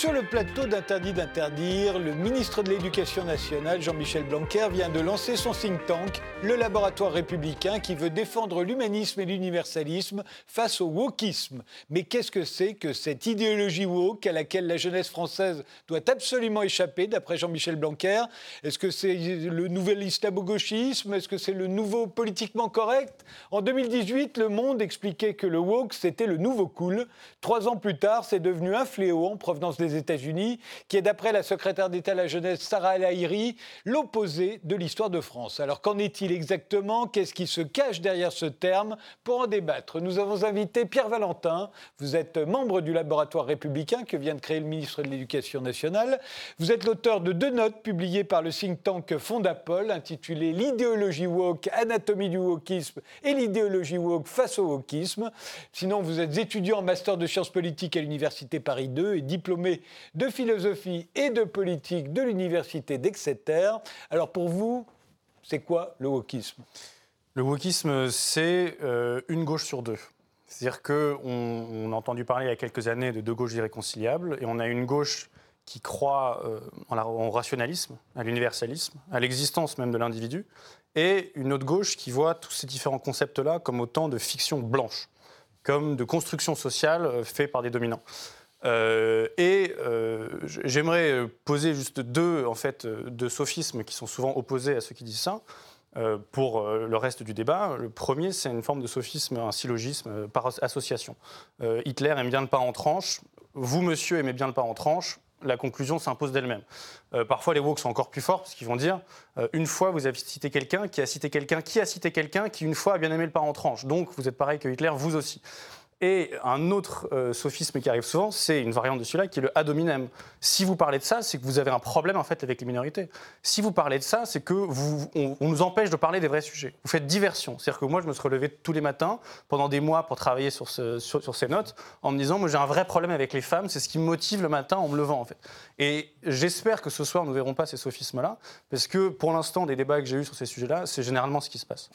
Sur le plateau d'Interdit d'interdire. Le ministre de l'Éducation nationale, Jean-Michel Blanquer, vient de lancer son think tank, le laboratoire républicain, qui veut défendre l'humanisme et l'universalisme face au wokisme. Mais qu'est-ce que c'est que cette idéologie woke à laquelle la jeunesse française doit absolument échapper, d'après Jean-Michel Blanquer? Est-ce que c'est le nouvel islamo-gauchisme? Est-ce que c'est le nouveau politiquement correct? En 2018, Le Monde expliquait que le woke, c'était le nouveau cool. Trois ans plus tard, c'est devenu un fléau en provenance des États-Unis, qui est, d'après la secrétaire d'État à la jeunesse Sarah El l'opposé de l'histoire de France. Alors qu'en est-il exactement? Qu'est-ce qui se cache derrière ce terme? Pour en débattre, nous avons invité Pierre Valentin. Vous êtes membre du laboratoire républicain que vient de créer le ministre de l'Éducation nationale. Vous êtes l'auteur de deux notes publiées par le think tank Fondapol intitulées L'idéologie woke, anatomie du wokisme et l'idéologie woke face au wokisme. Sinon, vous êtes étudiant en master de sciences politiques à l'Université Paris 2 est diplômé de philosophie et de politique de l'université d'Exeter. Alors pour vous, c'est quoi le wokisme? Le wokisme, c'est euh, une gauche sur deux. C'est-à-dire qu'on on a entendu parler il y a quelques années de deux gauches irréconciliables, et on a une gauche qui croit euh, en, rationalisme, à l'universalisme, à l'existence même de l'individu, et une autre gauche qui voit tous ces différents concepts-là comme autant de fiction blanche, comme de construction sociale euh, faite par des dominants. Euh, et euh, j'aimerais poser juste deux, en fait, deux sophismes qui sont souvent opposés à ceux qui disent ça. Euh, pour le reste du débat. Le premier, c'est une forme de sophisme, un syllogisme par association. Hitler aime bien le pain en tranche, vous, monsieur, aimez bien le pain en tranche, la conclusion s'impose d'elle-même. parfois, les woke sont encore plus forts parce qu'ils vont dire une fois, vous avez cité quelqu'un qui a cité quelqu'un qui a cité quelqu'un qui, une fois, a bien aimé le pain en tranche. Donc, vous êtes pareil que Hitler, vous aussi. Et un autre euh, sophisme qui arrive souvent, c'est une variante de celui-là qui est le ad hominem. Si vous parlez de ça, c'est que vous avez un problème en fait avec les minorités. Si vous parlez de ça, c'est que vous, on, nous empêche de parler des vrais sujets. Vous faites diversion. C'est-à-dire que moi, je me suis relevé tous les matins pendant des mois pour travailler sur, ces notes en me disant, moi j'ai un vrai problème avec les femmes, c'est ce qui me motive le matin en me levant en fait. Et j'espère que ce soir, nous ne verrons pas ces sophismes-là, parce que pour l'instant, des débats que j'ai eus sur ces sujets-là, c'est généralement ce qui se passe.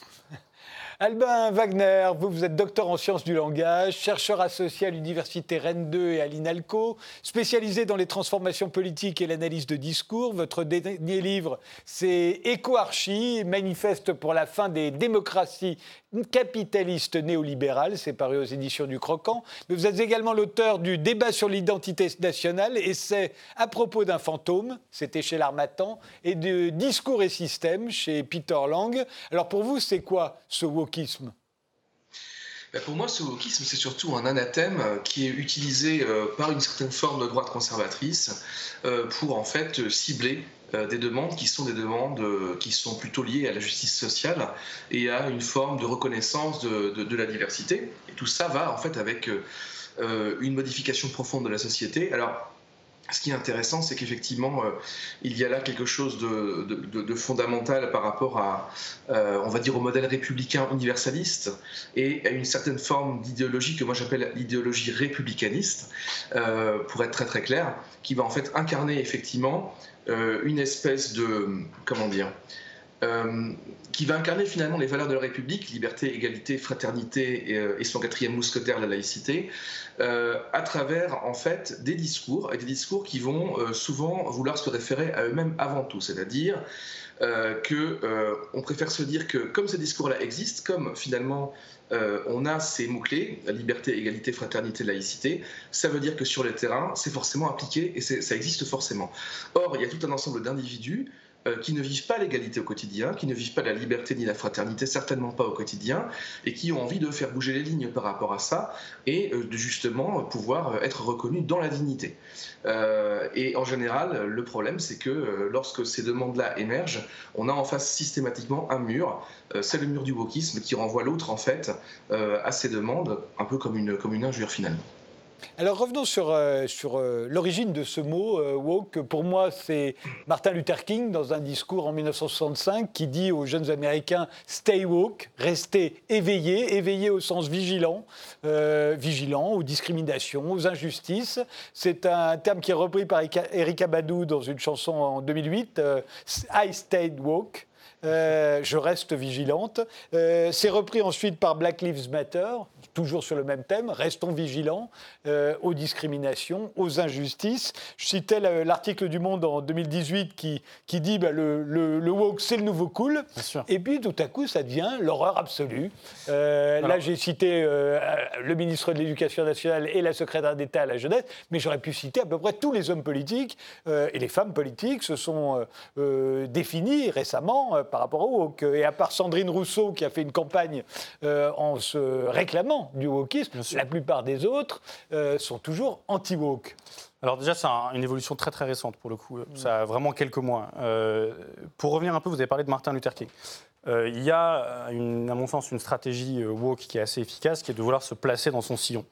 Albin Wagner, vous, vous êtes docteur en sciences du langage, chercheur associé à l'Université Rennes 2 et à l'INALCO, spécialisé dans les transformations politiques et l'analyse de discours. Votre dernier livre, c'est Éco-archie, manifeste pour la fin des démocraties capitalistes néolibérales. C'est paru aux éditions du Croquant. Mais vous êtes également l'auteur du Débat sur l'identité nationale, et c'est à propos d'un fantôme, c'était chez l'Armatan, et de Discours et système chez Peter Lang. Alors pour vous, c'est quoi ce wokisme? Pour moi, ce wokisme, c'est surtout un anathème euh, qui est utilisé euh, par une certaine forme de droite conservatrice euh, pour en fait cibler des demandes qui sont des demandes qui sont plutôt liées à la justice sociale et à une forme de reconnaissance de, la diversité. Tout ça va en fait avec une modification profonde de la société. Alors, ce qui est intéressant, c'est qu'effectivement, euh, il y a là quelque chose de, fondamental par rapport à, euh, on va dire, au modèle républicain universaliste et à une certaine forme d'idéologie que moi j'appelle l'idéologie républicaniste, euh, pour être très très clair, qui va en fait incarner effectivement une espèce de, comment dire, euh, qui va incarner finalement les valeurs de la République, liberté, égalité, fraternité et, euh, son quatrième mousquetaire, la laïcité, euh, à travers en fait des discours, et des discours qui vont souvent vouloir se référer à eux-mêmes avant tout, c'est-à-dire que on préfère se dire que comme ces discours-là existent, comme finalement on a ces mots-clés, liberté, égalité, fraternité, laïcité, ça veut dire que sur le terrain, c'est forcément appliqué et ça existe forcément. Or, il y a tout un ensemble d'individus euh, qui ne vivent pas l'égalité au quotidien, qui ne vivent pas la liberté ni la fraternité, certainement pas au quotidien, et qui ont envie de faire bouger les lignes par rapport à ça et euh, justement pouvoir être reconnus dans la dignité. Euh, et en général, le problème, c'est que lorsque ces demandes-là émergent, on a en face systématiquement un mur. c'est le mur du wokisme qui renvoie l'autre en fait à ces demandes, un peu comme une injure finalement. Alors revenons sur, euh, sur euh, l'origine de ce mot euh, woke. Pour moi, c'est Martin Luther King dans un discours en 1965 qui dit aux jeunes Américains Stay woke, restez éveillés, éveillés au sens vigilant, vigilant aux discriminations, aux injustices. C'est un terme qui est repris par Erika Badou dans une chanson en 2008, I stayed woke. Je reste vigilante. C'est repris ensuite par Black Lives Matter, toujours sur le même thème. Restons vigilants aux discriminations, aux injustices. Je citais l'article du Monde en 2018 qui, qui dit bah, le, le, woke, c'est le nouveau cool. Et puis tout à coup, ça devient l'horreur absolue. là, j'ai cité le ministre de l'Éducation nationale et la secrétaire d'État à la jeunesse, mais j'aurais pu citer à peu près tous les hommes politiques euh, et les femmes politiques se sont euh, euh, définis récemment par rapport au woke. Et à part Sandrine Rousseau qui a fait une campagne en se réclamant du wokisme, la plupart des autres sont toujours anti-woke. Alors déjà, c'est une évolution très très récente pour le coup. Ça a vraiment quelques mois. pour revenir un peu, vous avez parlé de Martin Luther King. il y a, une, à mon sens, une stratégie woke qui est assez efficace, qui est de vouloir se placer dans son sillon.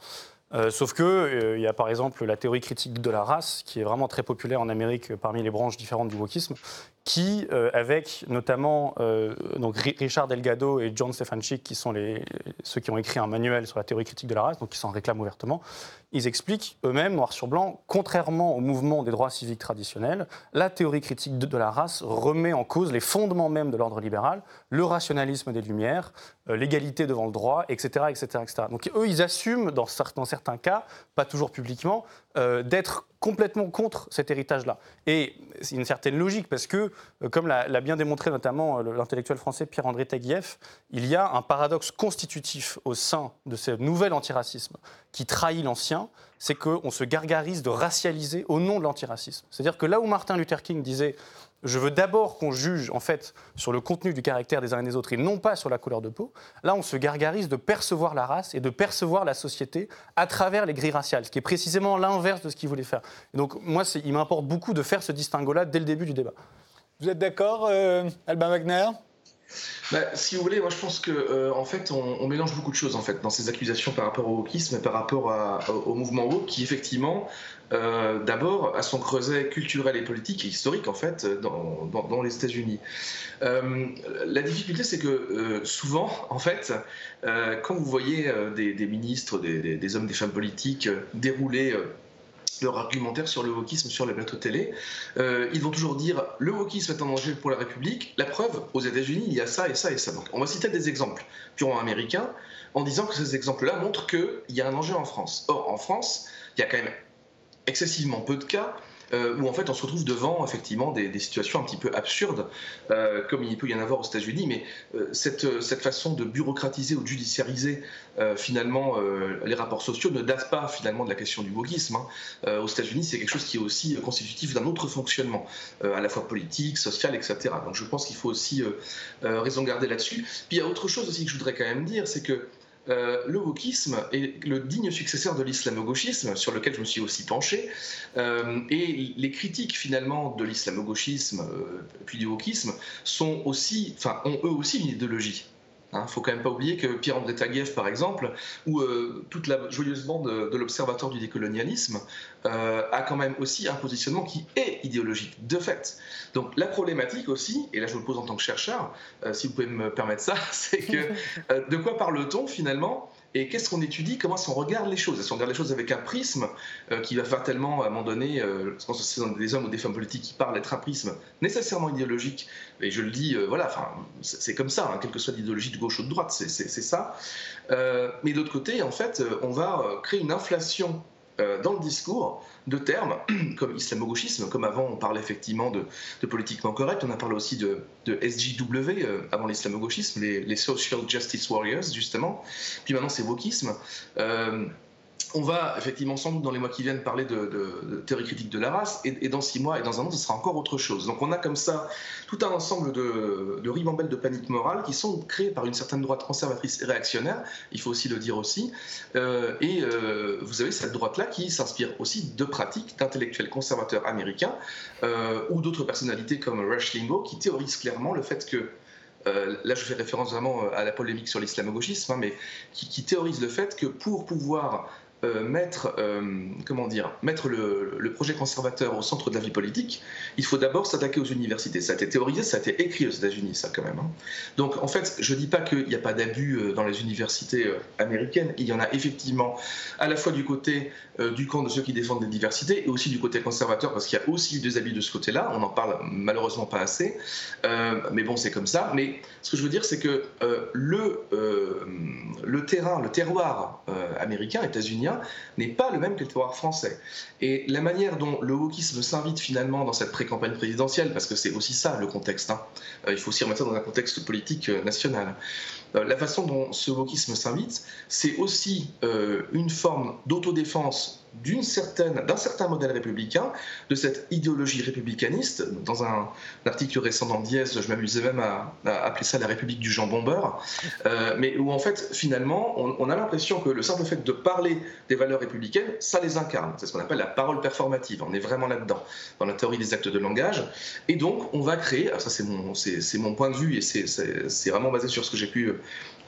Euh, sauf que euh, il y a par exemple la théorie critique de la race, qui est vraiment très populaire en Amérique parmi les branches différentes du wokisme, qui, euh, avec notamment donc Richard Delgado et John Stefanchik, qui sont les, ceux qui ont écrit un manuel sur la théorie critique de la race, donc qui s'en réclament ouvertement, ils expliquent eux-mêmes, noir sur blanc, contrairement au mouvement des droits civiques traditionnels, la théorie critique de, la race remet en cause les fondements même de l'ordre libéral, le rationalisme des Lumières, euh, l'égalité devant le droit, etc., etc., etc. Donc eux, ils assument, dans, certains cas, pas toujours publiquement, euh, d'être complètement contre cet héritage-là. Et c'est une certaine logique, parce que, euh, comme l'a bien démontré notamment l'intellectuel français Pierre-André Taguieff, il y a un paradoxe constitutif au sein de ce nouvel antiracisme qui trahit l'ancien, c'est qu'on se gargarise de racialiser au nom de l'antiracisme. C'est-à-dire que là où Martin Luther King disait je veux d'abord qu'on juge en fait sur le contenu du caractère des uns et des autres et non pas sur la couleur de peau. Là, on se gargarise de percevoir la race et de percevoir la société à travers les grilles raciales, ce qui est précisément l'inverse de ce qu'il voulait faire. Et donc, moi, il m'importe beaucoup de faire ce distinguo-là dès le début du débat. Vous êtes d'accord, euh, Albin Wagner? Bah, si vous voulez, moi je pense que euh, en fait on, mélange beaucoup de choses en fait dans ces accusations par rapport au wokisme et par rapport au mouvement woke qui effectivement euh, d'abord à son creuset culturel et politique et historique en fait dans, les États-Unis. Euh, la difficulté c'est que souvent en fait quand vous voyez des, ministres, des, des, hommes, des femmes politiques dérouler leur argumentaire sur le wokisme sur les plateaux télé. Euh, ils vont toujours dire le wokisme est un danger pour la République. La preuve, aux États-Unis, il y a ça et ça et ça. Donc, on va citer des exemples purement américains en disant que ces exemples-là montrent qu'il y a un danger en France. Or, en France, il y a quand même excessivement peu de cas euh, où en fait on se retrouve devant effectivement des, situations un petit peu absurdes, euh, comme il peut y en avoir aux États-Unis, mais euh, cette, cette, façon de bureaucratiser ou de judiciariser finalement les rapports sociaux ne date pas finalement de la question du wokisme. Hein. aux États-Unis, c'est quelque chose qui est aussi constitutif d'un autre fonctionnement, à la fois politique, social, etc. Donc je pense qu'il faut aussi raison garder là-dessus. Puis il y a autre chose aussi que je voudrais quand même dire, c'est que euh, le wokisme est le digne successeur de l'islamo-gauchisme, sur lequel je me suis aussi penché, euh, et les critiques finalement de l'islamo-gauchisme euh, puis du wokisme ont eux aussi une idéologie. Il hein, ne faut quand même pas oublier que Pierre-André Taguieff, par exemple, ou euh, toute la joyeuse bande de, l'Observatoire du décolonialisme, euh, a quand même aussi un positionnement qui est idéologique, de fait. Donc la problématique aussi, et là je vous le pose en tant que chercheur, euh, si vous pouvez me permettre ça, c'est que de quoi parle-t-on finalement et qu'est-ce qu'on étudie Comment est-ce qu'on regarde les choses? Est-ce qu'on regarde les choses avec un prisme euh, qui va faire tellement, à un moment donné, euh, je pense que c'est des hommes ou des femmes politiques qui parlent être un prisme nécessairement idéologique, et je le dis, euh, voilà, c'est comme ça, hein, quelle que soit l'idéologie de gauche ou de droite, c'est ça. mais de l'autre côté, en fait, on va créer une inflation euh, dans le discours de termes comme islamo-gauchisme, comme avant on parlait effectivement de, politiquement correct, on a parlé aussi de, SJW euh, avant l'islamo-gauchisme, les, Social Justice Warriors justement, puis maintenant c'est wokisme. Euh, on va effectivement sans doute dans les mois qui viennent parler de, théorie critique de la race, et, dans six mois et dans un an, ce sera encore autre chose. Donc on a comme ça tout un ensemble de, de ribambelles de panique morale qui sont créées par une certaine droite conservatrice et réactionnaire, il faut aussi le dire aussi, euh, et euh, vous avez cette droite-là qui s'inspire aussi de pratiques d'intellectuels conservateurs américains euh, ou d'autres personnalités comme Rush Limbaugh qui théorisent clairement le fait que là, je fais référence vraiment à la polémique sur l'islamo-gauchisme, hein, mais qui, qui, théorise le fait que pour pouvoir euh, mettre, euh, comment dire, mettre le, le, projet conservateur au centre de la vie politique, il faut d'abord s'attaquer aux universités. Ça a été théorisé, ça a été écrit aux États-Unis, ça quand même. Hein. Donc en fait, je ne dis pas qu'il n'y a pas d'abus dans les universités américaines. Il y en a effectivement à la fois du côté du camp de ceux qui défendent les diversités et aussi du côté conservateur, parce qu'il y a aussi des abus de ce côté-là. On n'en parle malheureusement pas assez. mais bon, c'est comme ça. Mais ce que je veux dire, c'est que le, le terrain, le terroir américain, états-unien, n'est pas le même que le terroir français. Et la manière dont le wokisme s'invite finalement dans cette pré-campagne présidentielle, parce que c'est aussi ça le contexte, hein, euh, il faut aussi remettre ça dans un contexte politique euh, national, euh, la façon dont ce wokisme s'invite, c'est aussi une forme d'autodéfense d'un certain modèle républicain, de cette idéologie républicaniste. Dans un, article récent dans Diez, je m'amusais même à, appeler ça la République du jambon beurre, euh, mais où en fait, finalement, on, a l'impression que le simple fait de parler des valeurs républicaines, ça les incarne. C'est ce qu'on appelle la parole performative. On est vraiment là-dedans, dans la théorie des actes de langage. Et donc, on va créer, ça c'est mon, mon point de vue et c'est vraiment basé sur ce que j'ai pu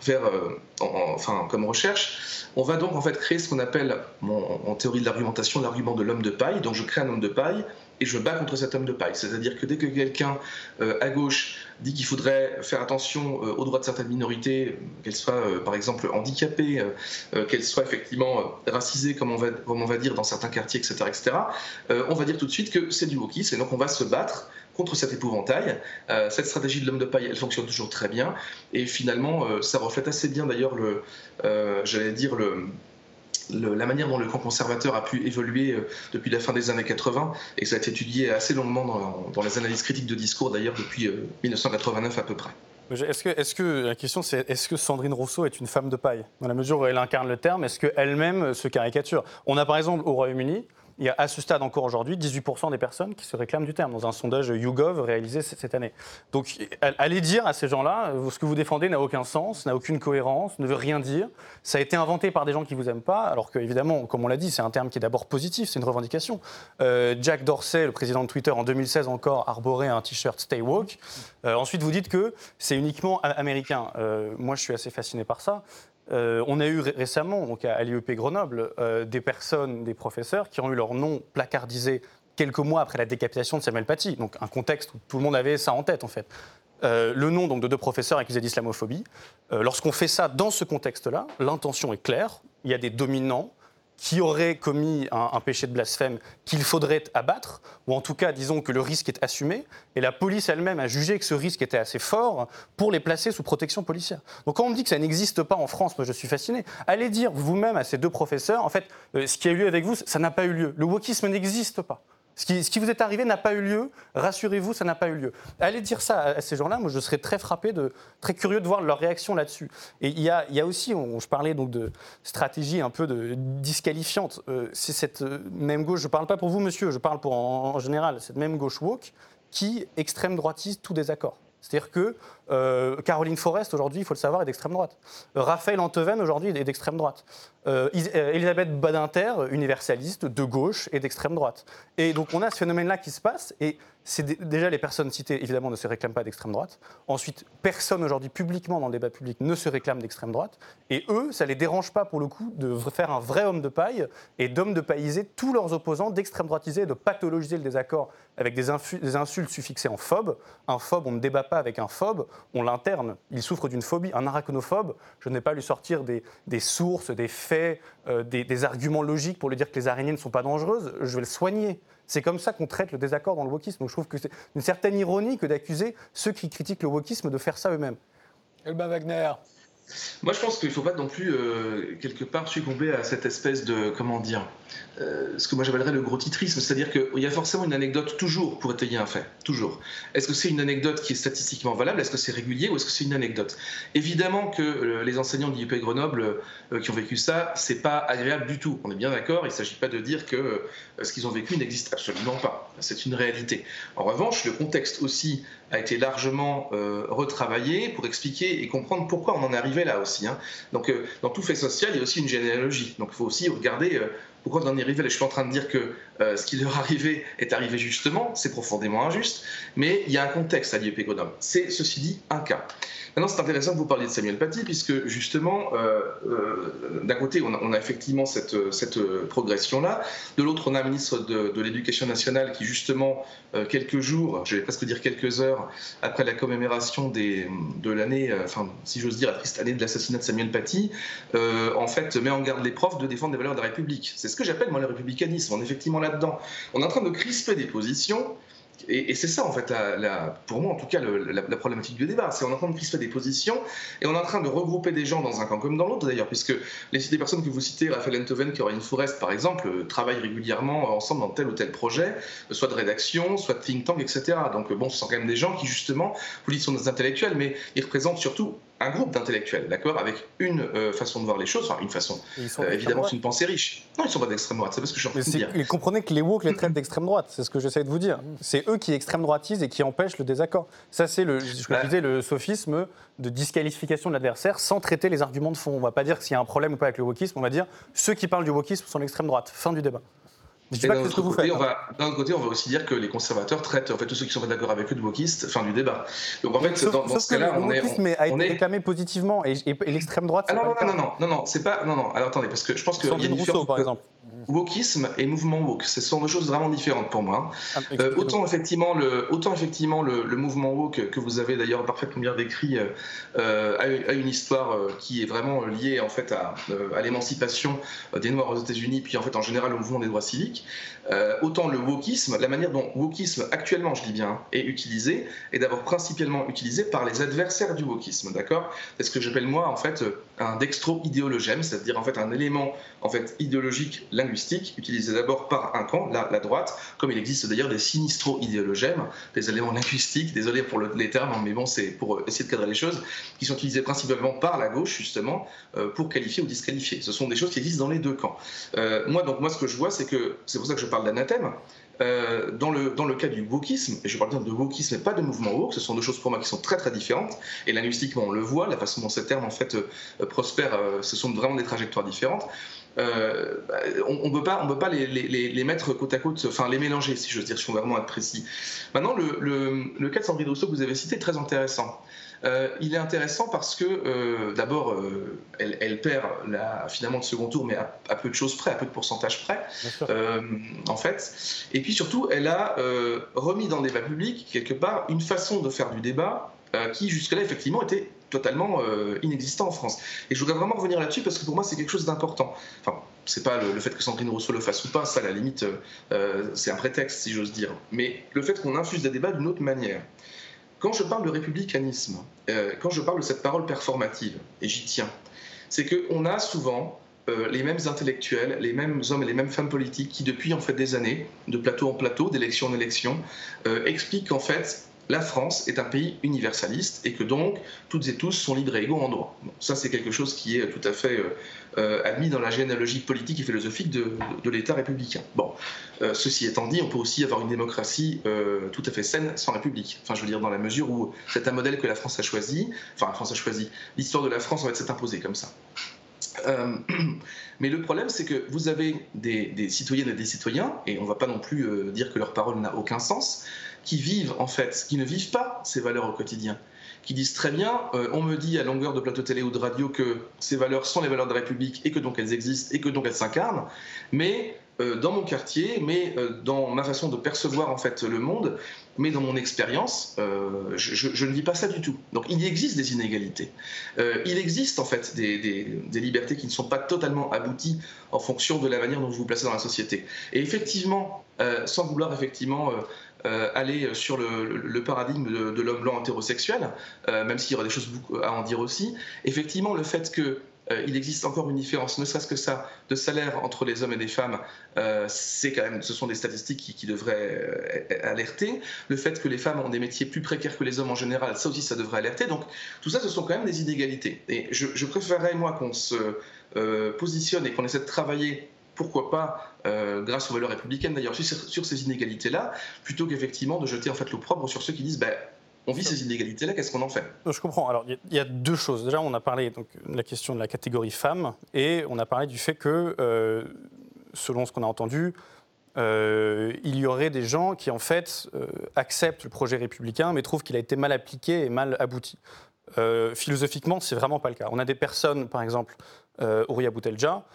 faire euh, enfin, comme recherche, on va donc en fait créer ce qu'on appelle en théorie de l'argumentation l'argument de l'homme de paille. Donc je crée un homme de paille et je bats contre cet homme de paille. C'est-à-dire que dès que quelqu'un euh, à gauche dit qu'il faudrait faire attention euh, aux droits de certaines minorités, qu'elles soient par exemple handicapées, qu'elles soient effectivement racisées, comme on, va, comme on va dire dans certains quartiers, etc., etc., on va dire tout de suite que c'est du wokisme et donc on va se battre contre cet épouvantail. Euh, cette stratégie de l'homme de paille, elle fonctionne toujours très bien. Et finalement, euh, ça reflète assez bien d'ailleurs le, euh, j'allais dire le, la manière dont le camp conservateur a pu évoluer depuis la fin des années 80 et ça a été étudié assez longuement dans, dans les analyses critiques de discours d'ailleurs depuis 1989 à peu près. Est-ce que, est que, la question c'est est-ce que Sandrine Rousseau est une femme de paille? Dans la mesure où elle incarne le terme, est-ce qu'elle-même se caricature? On a par exemple au Royaume-Uni il y a à ce stade encore aujourd'hui 18% des personnes qui se réclament du terme dans un sondage YouGov réalisé cette année. Donc allez dire à ces gens-là, ce que vous défendez n'a aucun sens, n'a aucune cohérence, ne veut rien dire. Ça a été inventé par des gens qui vous aiment pas, alors que évidemment, comme on l'a dit, c'est un terme qui est d'abord positif, c'est une revendication. Euh, Jack Dorsey, le président de Twitter, en 2016 encore, arborait un t-shirt Stay Woke. Euh, ensuite, vous dites que c'est uniquement américain. Euh, moi, je suis assez fasciné par ça. Euh, on a eu récemment, donc à l'IEP Grenoble, euh, des personnes, des professeurs qui ont eu leur nom placardisé quelques mois après la décapitation de Samuel Paty. Donc un contexte où tout le monde avait ça en tête en fait. Euh, le nom donc, de deux professeurs accusés d'islamophobie. Lorsqu'on fait ça dans ce contexte-là, l'intention est claire. Il y a des dominants qui aurait commis un, péché de blasphème qu'il faudrait abattre, ou en tout cas, disons que le risque est assumé, et la police elle-même a jugé que ce risque était assez fort pour les placer sous protection policière. Donc quand on me dit que ça n'existe pas en France, moi je suis fasciné. Allez dire vous-même à ces deux professeurs, en fait, euh, ce qui a eu lieu avec vous, ça n'a pas eu lieu. Le wokisme n'existe pas. Ce qui, vous est arrivé n'a pas eu lieu. Rassurez-vous, ça n'a pas eu lieu. Allez dire ça à, ces gens-là. Moi, je serais très frappé, très curieux de voir leur réaction là-dessus. Et il y a, aussi, je parlais donc de stratégie un peu de, disqualifiante. Euh, c'est cette euh, même gauche, je ne parle pas pour vous, monsieur, je parle pour en, général, cette même gauche woke qui extrême droitise tout désaccord. C'est-à-dire que euh, Caroline Forest, aujourd'hui, il faut le savoir, est d'extrême droite. Raphaël Anteven, aujourd'hui, est d'extrême droite. Euh, euh, Elisabeth Badinter, universaliste, de gauche et d'extrême droite. Et donc on a ce phénomène-là qui se passe, et c'est déjà les personnes citées, évidemment, ne se réclament pas d'extrême droite. Ensuite, personne aujourd'hui publiquement dans le débat public ne se réclame d'extrême droite. Et eux, ça ne les dérange pas pour le coup de faire un vrai homme de paille et d'homme de pailliser tous leurs opposants, d'extrême droitiser, de pathologiser le désaccord avec des, insultes suffixées en phobe. Un phobe, on ne débat pas avec un phobe, on l'interne. Il souffre d'une phobie. Un arachnophobe, je ne vais pas lui sortir des, sources, des faits, euh, des, arguments logiques pour lui dire que les araignées ne sont pas dangereuses. Je vais le soigner. C'est comme ça qu'on traite le désaccord dans le wokisme. Je trouve que c'est une certaine ironie que d'accuser ceux qui critiquent le wokisme de faire ça eux-mêmes. Elba Wagner. Moi, je pense qu'il ne faut pas non plus, euh, quelque part, succomber à cette espèce de, comment dire, euh, ce que moi j'appellerais le gros titrisme, c'est-à-dire qu'il y a forcément une anecdote toujours pour étayer un fait, toujours. Est-ce que c'est une anecdote qui est statistiquement valable? Est-ce que c'est régulier ou est-ce que c'est une anecdote? Évidemment que euh, les enseignants de l'IUP Grenoble qui ont vécu ça, c'est pas agréable du tout. On est bien d'accord, il ne s'agit pas de dire que ce qu'ils ont vécu n'existe absolument pas. C'est une réalité. En revanche, le contexte aussi a été largement retravaillé pour expliquer et comprendre pourquoi on en arrivé là aussi. Hein. Donc, euh, dans tout fait social, il y a aussi une généalogie. Donc, il faut aussi regarder euh, pourquoi on en Je suis en train de dire que euh, ce qui leur arrivait est arrivé justement, c'est profondément injuste, mais il y a un contexte à l'IEP Grenoble. C'est, ceci dit, un cas. Maintenant, c'est intéressant que vous parliez de Samuel Paty, puisque justement, euh, euh, d'un côté, on a, effectivement cette, progression-là. De l'autre, on a un ministre de, l'Éducation nationale qui, justement, quelques jours, je vais presque dire quelques heures, après la commémoration de l'année, enfin, si j'ose dire, la triste année de l'assassinat de Samuel Paty, en fait, met en garde les profs de défendre les valeurs de la République. C'est ce que j'appelle, moi, le républicanisme. On est effectivement là-dedans. On est en train de crisper des positions et, c'est ça, en fait, pour moi, en tout cas, la, problématique du débat. C'est on est en train de crisper des positions et on est en train de regrouper des gens dans un camp comme dans l'autre, d'ailleurs, puisque les, personnes que vous citez, Raphaël Enthoven, une Forest, par exemple, euh, travaillent régulièrement ensemble dans tel ou tel projet, soit de rédaction, soit de think tank, etc. Donc, bon, ce sont quand même des gens qui, justement, vous dites, sont des intellectuels, mais ils représentent surtout un groupe d'intellectuels, d'accord, avec une euh, façon de voir les choses, enfin une façon. Euh, évidemment, c'est une pensée riche. Non, ils ne sont pas d'extrême droite, c'est pas ce que je suis en train de dire. Ils comprenez que les woke les traitent d'extrême droite, c'est ce que j'essaie de vous dire. C'est eux qui extrême droitisent et qui empêchent le désaccord. Ça, c'est le, je bah. disais, le sophisme de disqualification de l'adversaire sans traiter les arguments de fond. On ne va pas dire s'il y a un problème ou pas avec le wokisme, on va dire ceux qui parlent du wokisme sont l'extrême droite. Fin du débat. D'un autre, côté, on va, côté, on va aussi dire que les conservateurs traitent en fait, tous ceux qui sont pas d'accord avec eux de wokistes, fin du débat. Donc en fait, dans, ce cas-là, on est. Le a été réclamé positivement et, l'extrême droite. Ah non, non, non, non, non, non, c'est pas. Non, non, alors attendez, parce que je pense que. Sandrine Rousseau, par exemple wokisme et mouvement woke. Ce sont deux choses vraiment différentes pour moi. Ah, euh, autant effectivement, le, autant effectivement le, mouvement woke que vous avez d'ailleurs parfaitement bien décrit euh, a, une histoire euh, qui est vraiment liée en fait à, à l'émancipation des Noirs aux États-Unis, puis en fait en général au mouvement des droits civiques. autant le wokisme, la manière dont wokisme actuellement, je dis bien, est utilisé, est d'abord principalement utilisé par les adversaires du wokisme, d'accord? C'est ce que j'appelle moi en fait un dextro-idéologème, c'est-à-dire en fait un élément en fait idéologique linguistique utilisé d'abord par un camp, la, droite, comme il existe d'ailleurs des sinistro-idéologèmes, des éléments linguistiques, désolé pour les termes, hein, mais bon, c'est pour essayer de cadrer les choses, qui sont utilisés principalement par la gauche justement euh, pour qualifier ou disqualifier. Ce sont des choses qui existent dans les deux camps. Euh, moi, donc moi, ce que je vois, c'est que c'est pour ça que je parle d'anathème. Euh, dans, le, dans le cas du wokisme, et je parle bien de wokisme et pas de mouvement woke, ce sont deux choses pour moi qui sont très très différentes, et linguistiquement on le voit, la façon dont ces termes en fait euh, prospèrent, euh, ce sont vraiment des trajectoires différentes. On ne peut pas, on peut pas les, les, les, mettre côte à côte, enfin les mélanger si je veux dire, si on veut vraiment être précis. Maintenant, le, le, le cas de Sandrine Rousseau que vous avez cité est très intéressant. Euh, il est intéressant parce que, euh, d'abord, euh, elle, perd la, finalement le second tour, mais à, peu de choses près, à peu de pourcentage près, en fait. Et puis surtout, elle a remis dans le débat public, quelque part, une façon de faire du débat qui, jusque-là, effectivement, était totalement inexistant en France. Et je voudrais vraiment revenir là-dessus parce que pour moi, c'est quelque chose d'important. Enfin, c'est pas le, fait que Sandrine Rousseau le fasse ou pas, ça, à la limite, c'est un prétexte, si j'ose dire. Mais le fait qu'on infuse des débats d'une autre manière. Quand je parle de républicanisme, euh, quand je parle de cette parole performative, et j'y tiens, c'est qu'on a souvent euh, les mêmes intellectuels, les mêmes hommes et les mêmes femmes politiques qui, depuis en fait des années, de plateau en plateau, d'élection en élection, euh, expliquent qu'en fait, la France est un pays universaliste et que donc toutes et tous sont libres et égaux en droit. ça, c'est quelque chose qui est tout à fait euh, euh, admis dans la généalogie politique et philosophique de, l'État républicain. Bon, euh, ceci étant dit, on peut aussi avoir une démocratie tout à fait saine sans république. Enfin, je veux dire, dans la mesure où c'est un modèle que la France a choisi, enfin, la France a choisi, l'histoire de la France en fait s'est imposée comme ça. mais le problème, c'est que vous avez des, des, citoyennes et des citoyens, et on ne va pas non plus dire que leur parole n'a aucun sens, qui vivent en fait, qui ne vivent pas ces valeurs au quotidien, qui disent très bien, euh, on me dit à longueur de plateau télé ou de radio que ces valeurs sont les valeurs de la République et que donc elles existent et que donc elles s'incarnent, mais euh, dans mon quartier, mais euh, dans ma façon de percevoir en fait le monde, mais dans mon expérience, je, ne vis pas ça du tout. Donc il existe des inégalités. il existe en fait des, libertés qui ne sont pas totalement abouties en fonction de la manière dont vous vous placez dans la société. Et effectivement, sans vouloir effectivement aller sur le, paradigme de, l'homme blanc hétérosexuel, euh, même s'il y aura des choses à en dire aussi. Effectivement, le fait que euh, il existe encore une différence, ne serait-ce que ça, de salaire entre les hommes et les femmes, c'est quand même, ce sont des statistiques qui, devraient alerter. Le fait que les femmes ont des métiers plus précaires que les hommes en général, ça aussi, ça devrait alerter. Donc, tout ça, ce sont quand même des inégalités. Et je préférerais, moi, qu'on se positionne et qu'on essaie de travailler pourquoi pas, euh, grâce aux valeurs républicaines d'ailleurs, sur, ces inégalités-là, plutôt qu'effectivement de jeter en fait l'opprobre sur ceux qui disent ben, on vit ces inégalités-là, qu'est-ce qu'on en fait? Je comprends. Alors, il y, a deux choses. Déjà, on a parlé donc, de la question de la catégorie femme et on a parlé du fait que euh, selon ce qu'on a entendu, il y aurait des gens qui, en fait, acceptent le projet républicain, mais trouvent qu'il a été mal appliqué et mal abouti. philosophiquement, c'est vraiment pas le cas. On a des personnes, par exemple, Ouria Boutelja,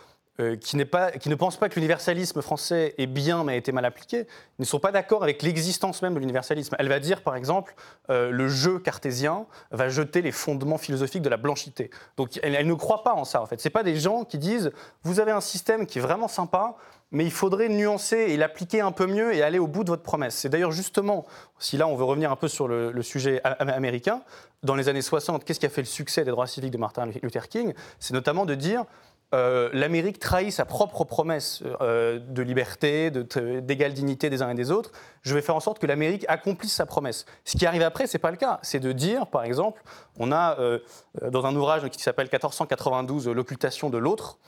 euh, qui, ne pensent pas que l'universalisme français est bien mais a été mal appliqué, ne sont pas d'accord avec l'existence même de l'universalisme. Elle va dire, par exemple, euh, le jeu cartésien va jeter les fondements philosophiques de la blanchité. Donc elle, ne croit pas en ça, en fait. Ce pas des gens qui disent, vous avez un système qui est vraiment sympa, mais il faudrait nuancer et l'appliquer un peu mieux et aller au bout de votre promesse. C'est d'ailleurs justement, si là on veut revenir un peu sur le, le sujet américain, dans les années 60, qu'est-ce qui a fait le succès des droits civiques de Martin Luther King? C'est notamment de dire euh, l'Amérique trahit sa propre promesse euh, de liberté, d'égale dignité des uns et des autres. Je vais faire en sorte que l'Amérique accomplisse sa promesse. Ce qui arrive après, c'est pas le cas. C'est de dire, par exemple, on a euh, dans un ouvrage qui s'appelle 1492, l'occultation de l'autre,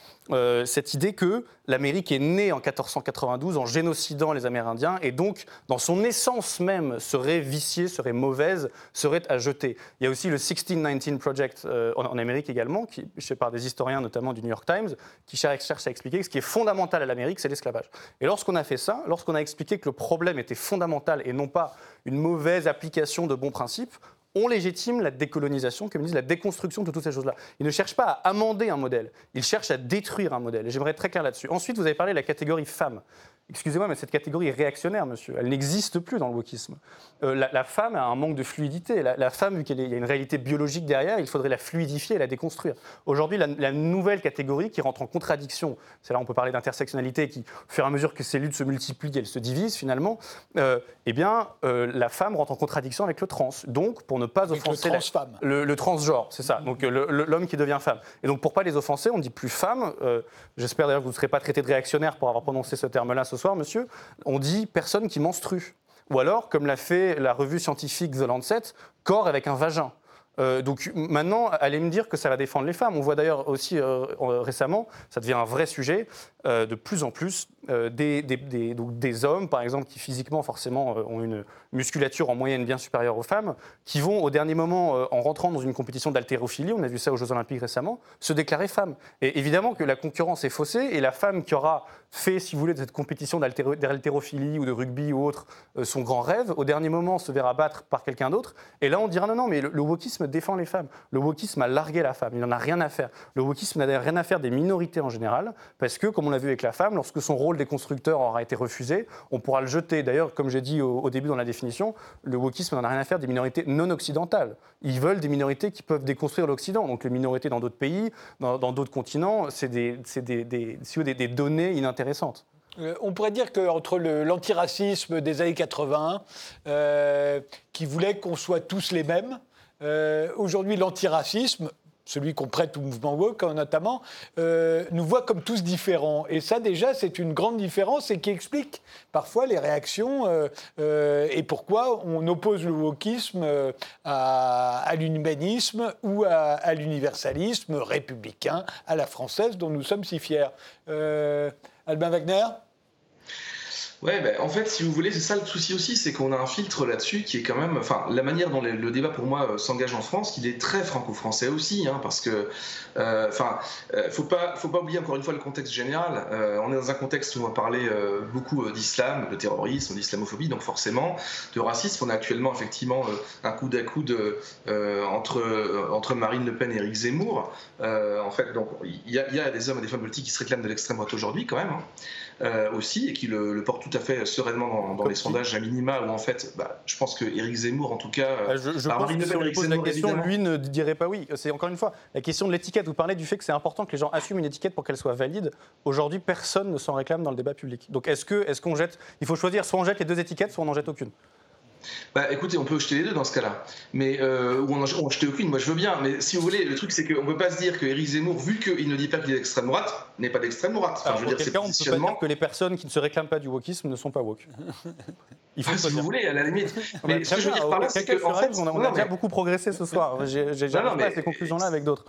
cette idée que l'Amérique est née en 1492 en génocidant les Amérindiens et donc, dans son essence même, serait viciée, serait mauvaise, serait à jeter. Il y a aussi le 1619 Project en, en, Amérique également, qui, par des historiens notamment du New York Times qui cherche à expliquer que ce qui est fondamental à l'Amérique, c'est l'esclavage. Et lorsqu'on a fait ça, lorsqu'on a expliqué que le problème était fondamental et non pas une mauvaise application de bons principes, on légitime la décolonisation, comme disent, la déconstruction de toutes ces choses-là. Ils ne cherchent pas à amender un modèle, ils cherchent à détruire un modèle. Et j'aimerais être très clair là-dessus. Ensuite, vous avez parlé de la catégorie femme. Excusez-moi, mais cette catégorie est réactionnaire, monsieur. Elle n'existe plus dans le wokisme. Euh, la, femme a un manque de fluidité. La, femme, vu qu'il y a une réalité biologique derrière, il faudrait la fluidifier et la déconstruire. Aujourd'hui, la, nouvelle catégorie qui rentre en contradiction, c'est là on peut parler d'intersectionnalité, qui, au fur et à mesure que ces luttes se multiplient, elles se divisent finalement, euh, eh bien, euh, la femme rentre en contradiction avec le trans. Donc, pour ne pas offenser... Le, le, transgenre, c'est ça. Donc, l'homme qui devient femme. Et donc, pour pas les offenser, on dit plus femme. J'espère d'ailleurs que vous ne serez pas traité de réactionnaire pour avoir prononcé ce terme-là ce soir, monsieur, on dit personne qui menstrue. Ou alors, comme l'a fait la revue scientifique The Lancet, corps avec un vagin. Euh, donc maintenant, allez me dire que ça va défendre les femmes. On voit d'ailleurs aussi euh, récemment, ça devient un vrai sujet, euh, de plus en plus des, des, hommes, par exemple, qui physiquement forcément ont une musculature en moyenne bien supérieure aux femmes, qui vont au dernier moment, en rentrant dans une compétition d'haltérophilie, on a vu ça aux Jeux Olympiques récemment, se déclarer femme. Et évidemment que la concurrence est faussée, et la femme qui aura fait, si vous voulez, de cette compétition d'haltérophilie ou de rugby ou autre, son grand rêve, au dernier moment se verra battre par quelqu'un d'autre, et là on dira non, non, mais le, le wokisme défend les femmes. Le wokisme a largué la femme. Il n'en a rien à faire. Le wokisme n'a rien à faire des minorités en général, parce que, comme on l'a vu avec la femme, lorsque son rôle des constructeurs aura été refusé, on pourra le jeter. D'ailleurs, comme j'ai dit au, début dans la définition, le wokisme n'en a rien à faire des minorités non occidentales. Ils veulent des minorités qui peuvent déconstruire l'Occident. Donc les minorités dans d'autres pays, dans d'autres continents, c'est des, des, des, données inintéressantes. Euh, on pourrait dire qu'entre l'antiracisme des années 80, euh, qui voulait qu'on soit tous les mêmes, euh, aujourd'hui, l'antiracisme, celui qu'on prête au mouvement woke notamment, euh, nous voit comme tous différents. Et ça, déjà, c'est une grande différence et qui explique parfois les réactions euh, et pourquoi on oppose le wokisme à, l'humanisme ou à, l'universalisme républicain, à la française, dont nous sommes si fiers. Albin Wagner? Ouais, ben, en fait, si vous voulez, c'est ça le souci aussi, c'est qu'on a un filtre là-dessus qui est quand même, enfin, la manière dont le, débat pour moi euh, s'engage en France, il est très franco-français aussi, hein, parce que, euh, enfin, euh, faut pas, faut pas oublier encore une fois le contexte général. on est dans un contexte où on va parler beaucoup d'islam, de terrorisme, d'islamophobie, donc forcément de racisme. On a actuellement effectivement un coup d'à coude entre entre Marine Le Pen et Éric Zemmour. en fait, donc il y, a des hommes et des femmes politiques qui se réclament de l'extrême droite aujourd'hui, quand même. Hein. Euh, aussi et qui le, porte tout à fait sereinement dans, les sondages à minima où en fait, bah, je pense que Éric Zemmour en tout cas. Euh, je, je pense que si on lui pose la question, lui ne dirait pas oui. C'est encore une fois la question de l'étiquette. Vous parlez du fait que c'est important que les gens assument une étiquette pour qu'elle soit valide. Aujourd'hui, personne ne s'en réclame dans le débat public. Donc est-ce que est-ce qu'on jette Il faut choisir soit on jette les deux étiquettes, soit on n'en jette aucune. Bah écoutez, on peut jeter les deux dans ce cas-là. Mais euh, ou on en jeter aucune, moi je veux bien. Mais si vous voulez, le truc c'est qu'on ne peut pas se dire que Éric Zemmour, vu qu'il ne dit pas qu'il est d'extrême droite, n'est pas d'extrême droite. Enfin, je veux dire, cas, on ne peut pas dire que les personnes qui ne se réclament pas du wokisme ne sont pas woke. Il faut ah, si vous voulez, à la limite. Mais ce que je veux dire par là, c'est que en fait, on a, déjà beaucoup progressé ce soir. J'ai jamais pas ces conclusions-là avec d'autres.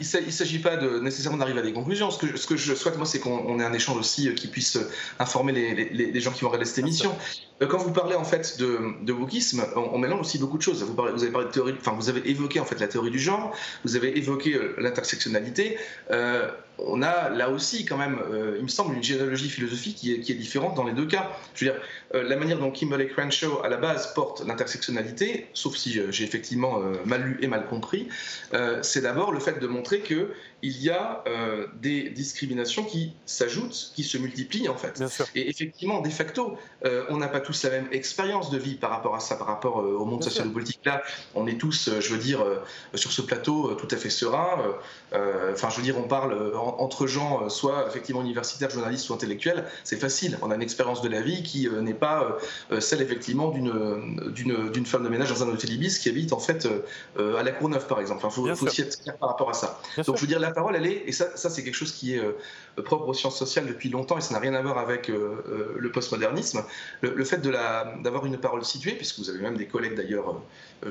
Il ne s'agit pas de, nécessairement d'arriver à des conclusions. Ce que, ce que je souhaite, moi, c'est qu'on ait un échange aussi euh, qui puisse informer les, les, les gens qui vont regarder cette émission. Euh, quand vous parlez en fait de, de wokisme, on, mélange aussi beaucoup de choses. Vous avez évoqué en fait la théorie du genre, vous avez évoqué euh, l'intersectionnalité. Euh, on a là aussi quand même, euh, il me semble, une généalogie philosophique qui est, différente dans les deux cas. Je veux dire, euh, la manière dont Kimberley Crenshaw, à la base, porte l'intersectionnalité, sauf si j'ai effectivement mal lu et mal compris, c'est d'abord le fait de montrer que il y a des discriminations qui s'ajoutent, qui se multiplient en fait. Et effectivement, de facto, on n'a pas tous la même expérience de vie par rapport à ça, par rapport au monde social-politique. Là, on est tous, je veux dire, sur ce plateau tout à fait serein. Enfin, je veux dire, on parle entre gens, euh, soit effectivement universitaires, journalistes ou intellectuels, c'est facile. On a une expérience de la vie qui euh, n'est pas euh, celle effectivement d'une femme de ménage dans un hôtel Ibis qui habite en fait à la Courneuve par exemple. Il faut, aussi être clair par rapport à ça. Donc je veux dire, la parole, elle est, et ça, ça c'est quelque chose qui est propre aux sciences sociales depuis longtemps et ça n'a rien à voir avec le postmodernisme. Le, fait d'avoir une parole située, puisque vous avez même des collègues d'ailleurs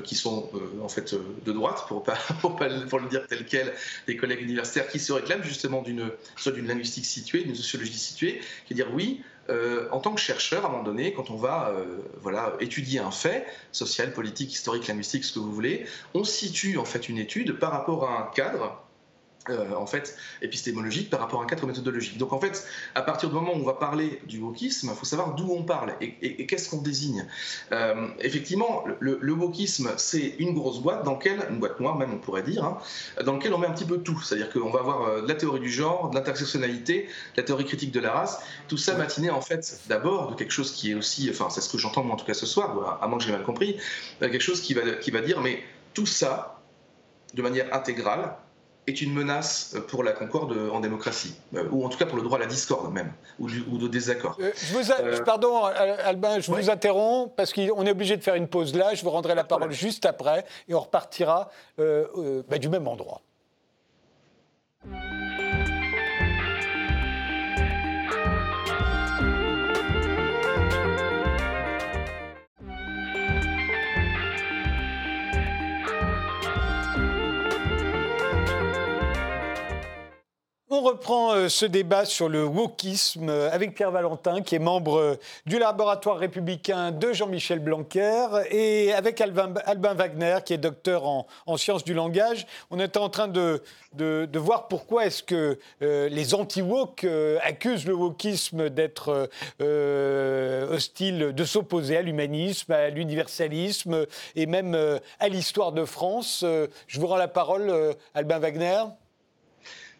qui sont en fait de droite, pour, pas, pour, pas, pour le dire tel quel, des collègues universitaires qui se réclament justement d'une soit d'une linguistique située, d'une sociologie située, qui est dire oui, euh, en tant que chercheur, à un moment donné, quand on va euh, voilà, étudier un fait, social, politique, historique, linguistique, ce que vous voulez, on situe en fait une étude par rapport à un cadre euh, en fait, épistémologique par rapport à un cadre méthodologique. Donc en fait, à partir du moment où on va parler du wokisme, il faut savoir d'où on parle et, qu'est-ce qu'on désigne. Euh, effectivement, le, le wokisme, c'est une grosse boîte dans laquelle, une boîte noire même on pourrait dire, hein, dans laquelle on met un petit peu tout. C'est-à-dire qu'on va avoir euh, de la théorie du genre, de l'intersectionnalité, de la théorie critique de la race, tout ça matiné en fait d'abord de quelque chose qui est aussi, enfin c'est ce que j'entends moi en tout cas ce soir, à moins que j'ai mal compris, quelque chose qui va, qui va dire mais tout ça, de manière intégrale, est une menace pour la concorde en démocratie, euh, ou en tout cas pour le droit à la discorde même, ou, ou de désaccord. Euh, je vous euh, Pardon, Albin, je vous interromps parce qu'on est obligé de faire une pause là. Je vous rendrai la parole juste après et on repartira bah, du même endroit. On reprend euh, ce débat sur le wokisme euh, avec Pierre Valentin, qui est membre euh, du laboratoire républicain de Jean-Michel Blanquer, et avec Albin, Wagner, qui est docteur en, sciences du langage. On était en train de, voir pourquoi est-ce que les anti-wok accusent le wokisme d'être hostile, de s'opposer à l'humanisme, à l'universalisme et même à l'histoire de France. je vous rends la parole, Albin Wagner.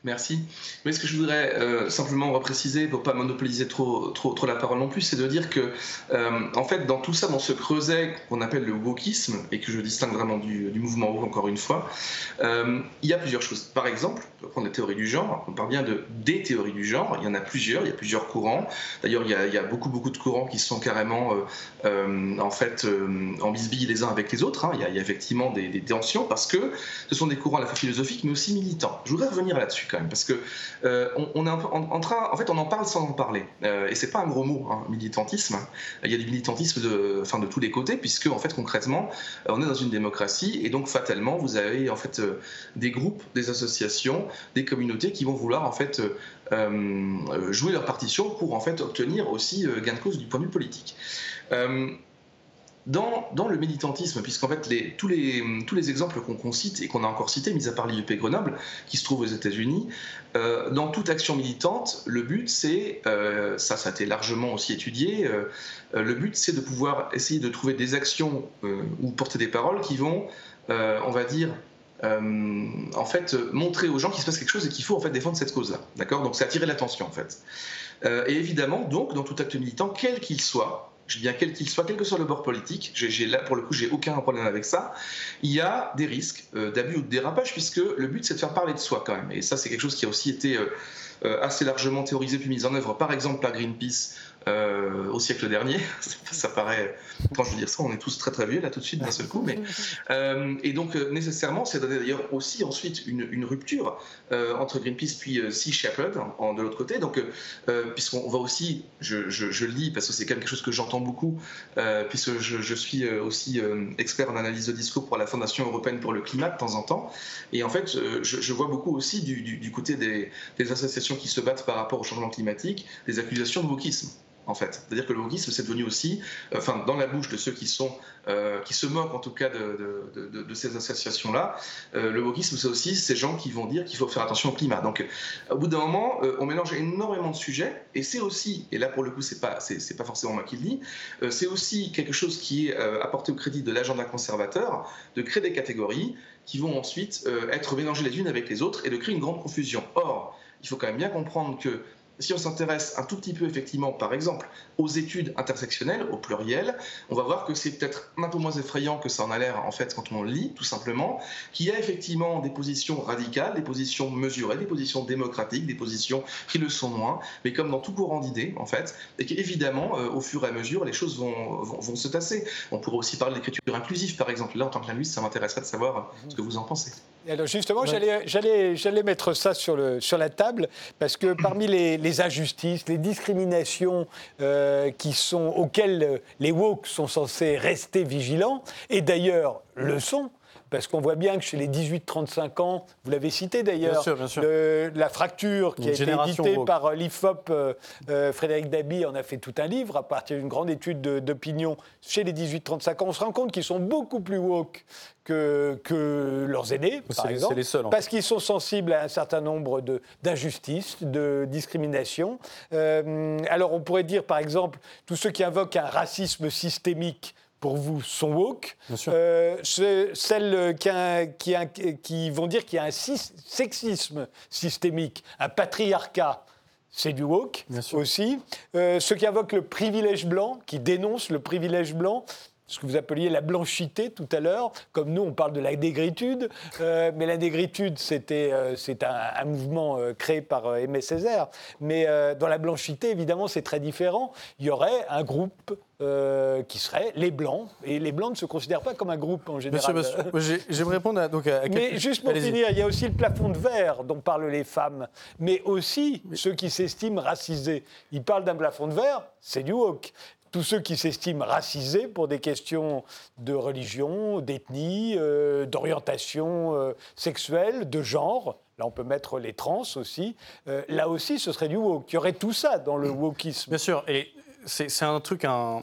Merci. Mais ce que je voudrais euh, simplement repréciser, pour pas monopoliser trop, trop, la parole non plus, c'est de dire que, euh, en fait, dans tout ça, dans ce creuset qu'on appelle le wokisme, et que je distingue vraiment du, du mouvement woke encore une fois, euh, il y a plusieurs choses. Par exemple, on peut prendre les théories du genre, on parle bien de des théories du genre, il y en a plusieurs, il y a plusieurs courants. D'ailleurs, il, y a beaucoup, beaucoup de courants qui sont carrément, en fait, en bisbille les uns avec les autres. Hein. Il, y a, effectivement des, des tensions, parce que ce sont des courants à la fois philosophiques, mais aussi militants. Je voudrais revenir là-dessus quand parce que euh, on, est en, train, en fait, on en parle sans en parler, euh, et c'est pas un gros mot, hein, militantisme. Il y a du militantisme de, enfin, de tous les côtés, puisque en fait, concrètement, euh, on est dans une démocratie, et donc fatalement, vous avez en fait des groupes, des associations, des communautés qui vont vouloir en fait jouer leur partition pour en fait obtenir aussi gain de cause du point de vue politique dans, le militantisme, puisqu'en fait tous, les, tous les exemples qu'on cite et qu'on a encore cités, mis à part l'IUP Grenoble, qui se trouve aux États-Unis, euh, dans toute action militante, le but c'est, euh, ça ça a été largement aussi étudié, euh, le but c'est de pouvoir essayer de trouver des actions ou porter des paroles qui vont, on va dire, en fait, montrer aux gens qu'il se passe quelque chose et qu'il faut en fait défendre cette cause-là. D'accord? Donc c'est attirer l'attention en fait. et évidemment, donc, dans tout acte militant, quel qu'il soit, je dis bien quel qu'il soit, quel que soit le bord politique, pour le coup, j'ai aucun problème avec ça, il y a des risques euh, d'abus ou de dérapage, puisque le but, c'est de faire parler de soi quand même. Et ça, c'est quelque chose qui a aussi été euh, euh, assez largement théorisé puis mis en œuvre, par exemple, par Greenpeace euh, au siècle dernier. ça paraît, quand je veux dire ça, on est tous très très vieux là tout de suite d'un seul coup. Mais, euh, et donc euh, nécessairement, c'est d'ailleurs aussi ensuite une, rupture entre Greenpeace puis Sea Shepherd de l'autre côté. Donc puisqu'on va aussi, je, le lis parce que c'est quelque chose que j'entends beaucoup, puisque je, suis aussi expert en analyse de discours pour la Fondation européenne pour le climat de temps en temps. Et en fait, je, vois beaucoup aussi du, côté des, des associations qui se battent par rapport au changement climatique, des accusations de wokisme en fait. C'est-à-dire que le wokisme, c'est devenu aussi, euh, enfin, dans la bouche de ceux qui sont, euh, qui se moquent en tout cas de, ces associations-là, euh, le wokisme, c'est aussi ces gens qui vont dire qu'il faut faire attention au climat. Donc, au bout d'un moment, on mélange énormément de sujets, et c'est aussi, et là pour le coup, c'est pas, c'est, pas forcément moi qui le dis, c'est aussi quelque chose qui est apporté au crédit de l'agenda conservateur, de créer des catégories qui vont ensuite être mélangées les unes avec les autres et de créer une grande confusion. Or, il faut quand même bien comprendre que si on s'intéresse un tout petit peu, effectivement, par exemple, aux études intersectionnelles, au pluriel, on va voir que c'est peut-être un peu moins effrayant que ça en a l'air, en fait, quand on lit, tout simplement, qu'il y a effectivement des positions radicales, des positions mesurées, des positions démocratiques, des positions qui le sont moins, mais comme dans tout courant d'idées, en fait, et qu'évidemment, euh, au fur et à mesure, les choses vont, vont, se tasser. On pourrait aussi parler d'écriture inclusive, par exemple. Là, en tant que linguiste, ça m'intéresserait de savoir ce que vous en pensez. Alors justement, j'allais mettre ça sur, le, sur la table, parce que parmi les les injustices, les discriminations euh, qui sont, auxquelles les woke sont censés rester vigilants, et d'ailleurs le sont, parce qu'on voit bien que chez les 18-35 ans, vous l'avez cité d'ailleurs, la fracture qui a été éditée par euh, l'IFOP, euh, euh, Frédéric Dabi en a fait tout un livre à partir d'une grande étude d'opinion chez les 18-35 ans. On se rend compte qu'ils sont beaucoup plus woke que, que leurs aînés, par exemple, les seuls, parce qu'ils sont sensibles à un certain nombre d'injustices, de, discriminations. alors on pourrait dire, par exemple, tous ceux qui invoquent un racisme systémique pour vous sont woke. Euh, celles qui, qui, vont dire qu'il y a un sexisme systémique, un patriarcat, c'est du woke aussi. Euh, ceux qui invoquent le privilège blanc, qui dénoncent le privilège blanc, ce que vous appeliez la blanchité tout à l'heure, comme nous on parle de la négritude, euh, mais la négritude c'était euh, c'est un, mouvement euh, créé par Aimé Césaire, mais dans la blanchité évidemment c'est très différent. Il y aurait un groupe qui serait les Blancs. Et les Blancs ne se considèrent pas comme un groupe en général. Monsieur, monsieur j'aimerais répondre à, donc à Mais juste pour finir, il y a aussi le plafond de verre dont parlent les femmes, mais aussi ceux qui s'estiment racisés. Ils parlent d'un plafond de verre, c'est du woke tous ceux qui s'estiment racisés pour des questions de religion, d'ethnie, euh, d'orientation euh, sexuelle, de genre. Là, on peut mettre les trans aussi. Euh, là aussi, ce serait du woke. Il y aurait tout ça dans le wokisme. Bien sûr. Et c'est un truc, un,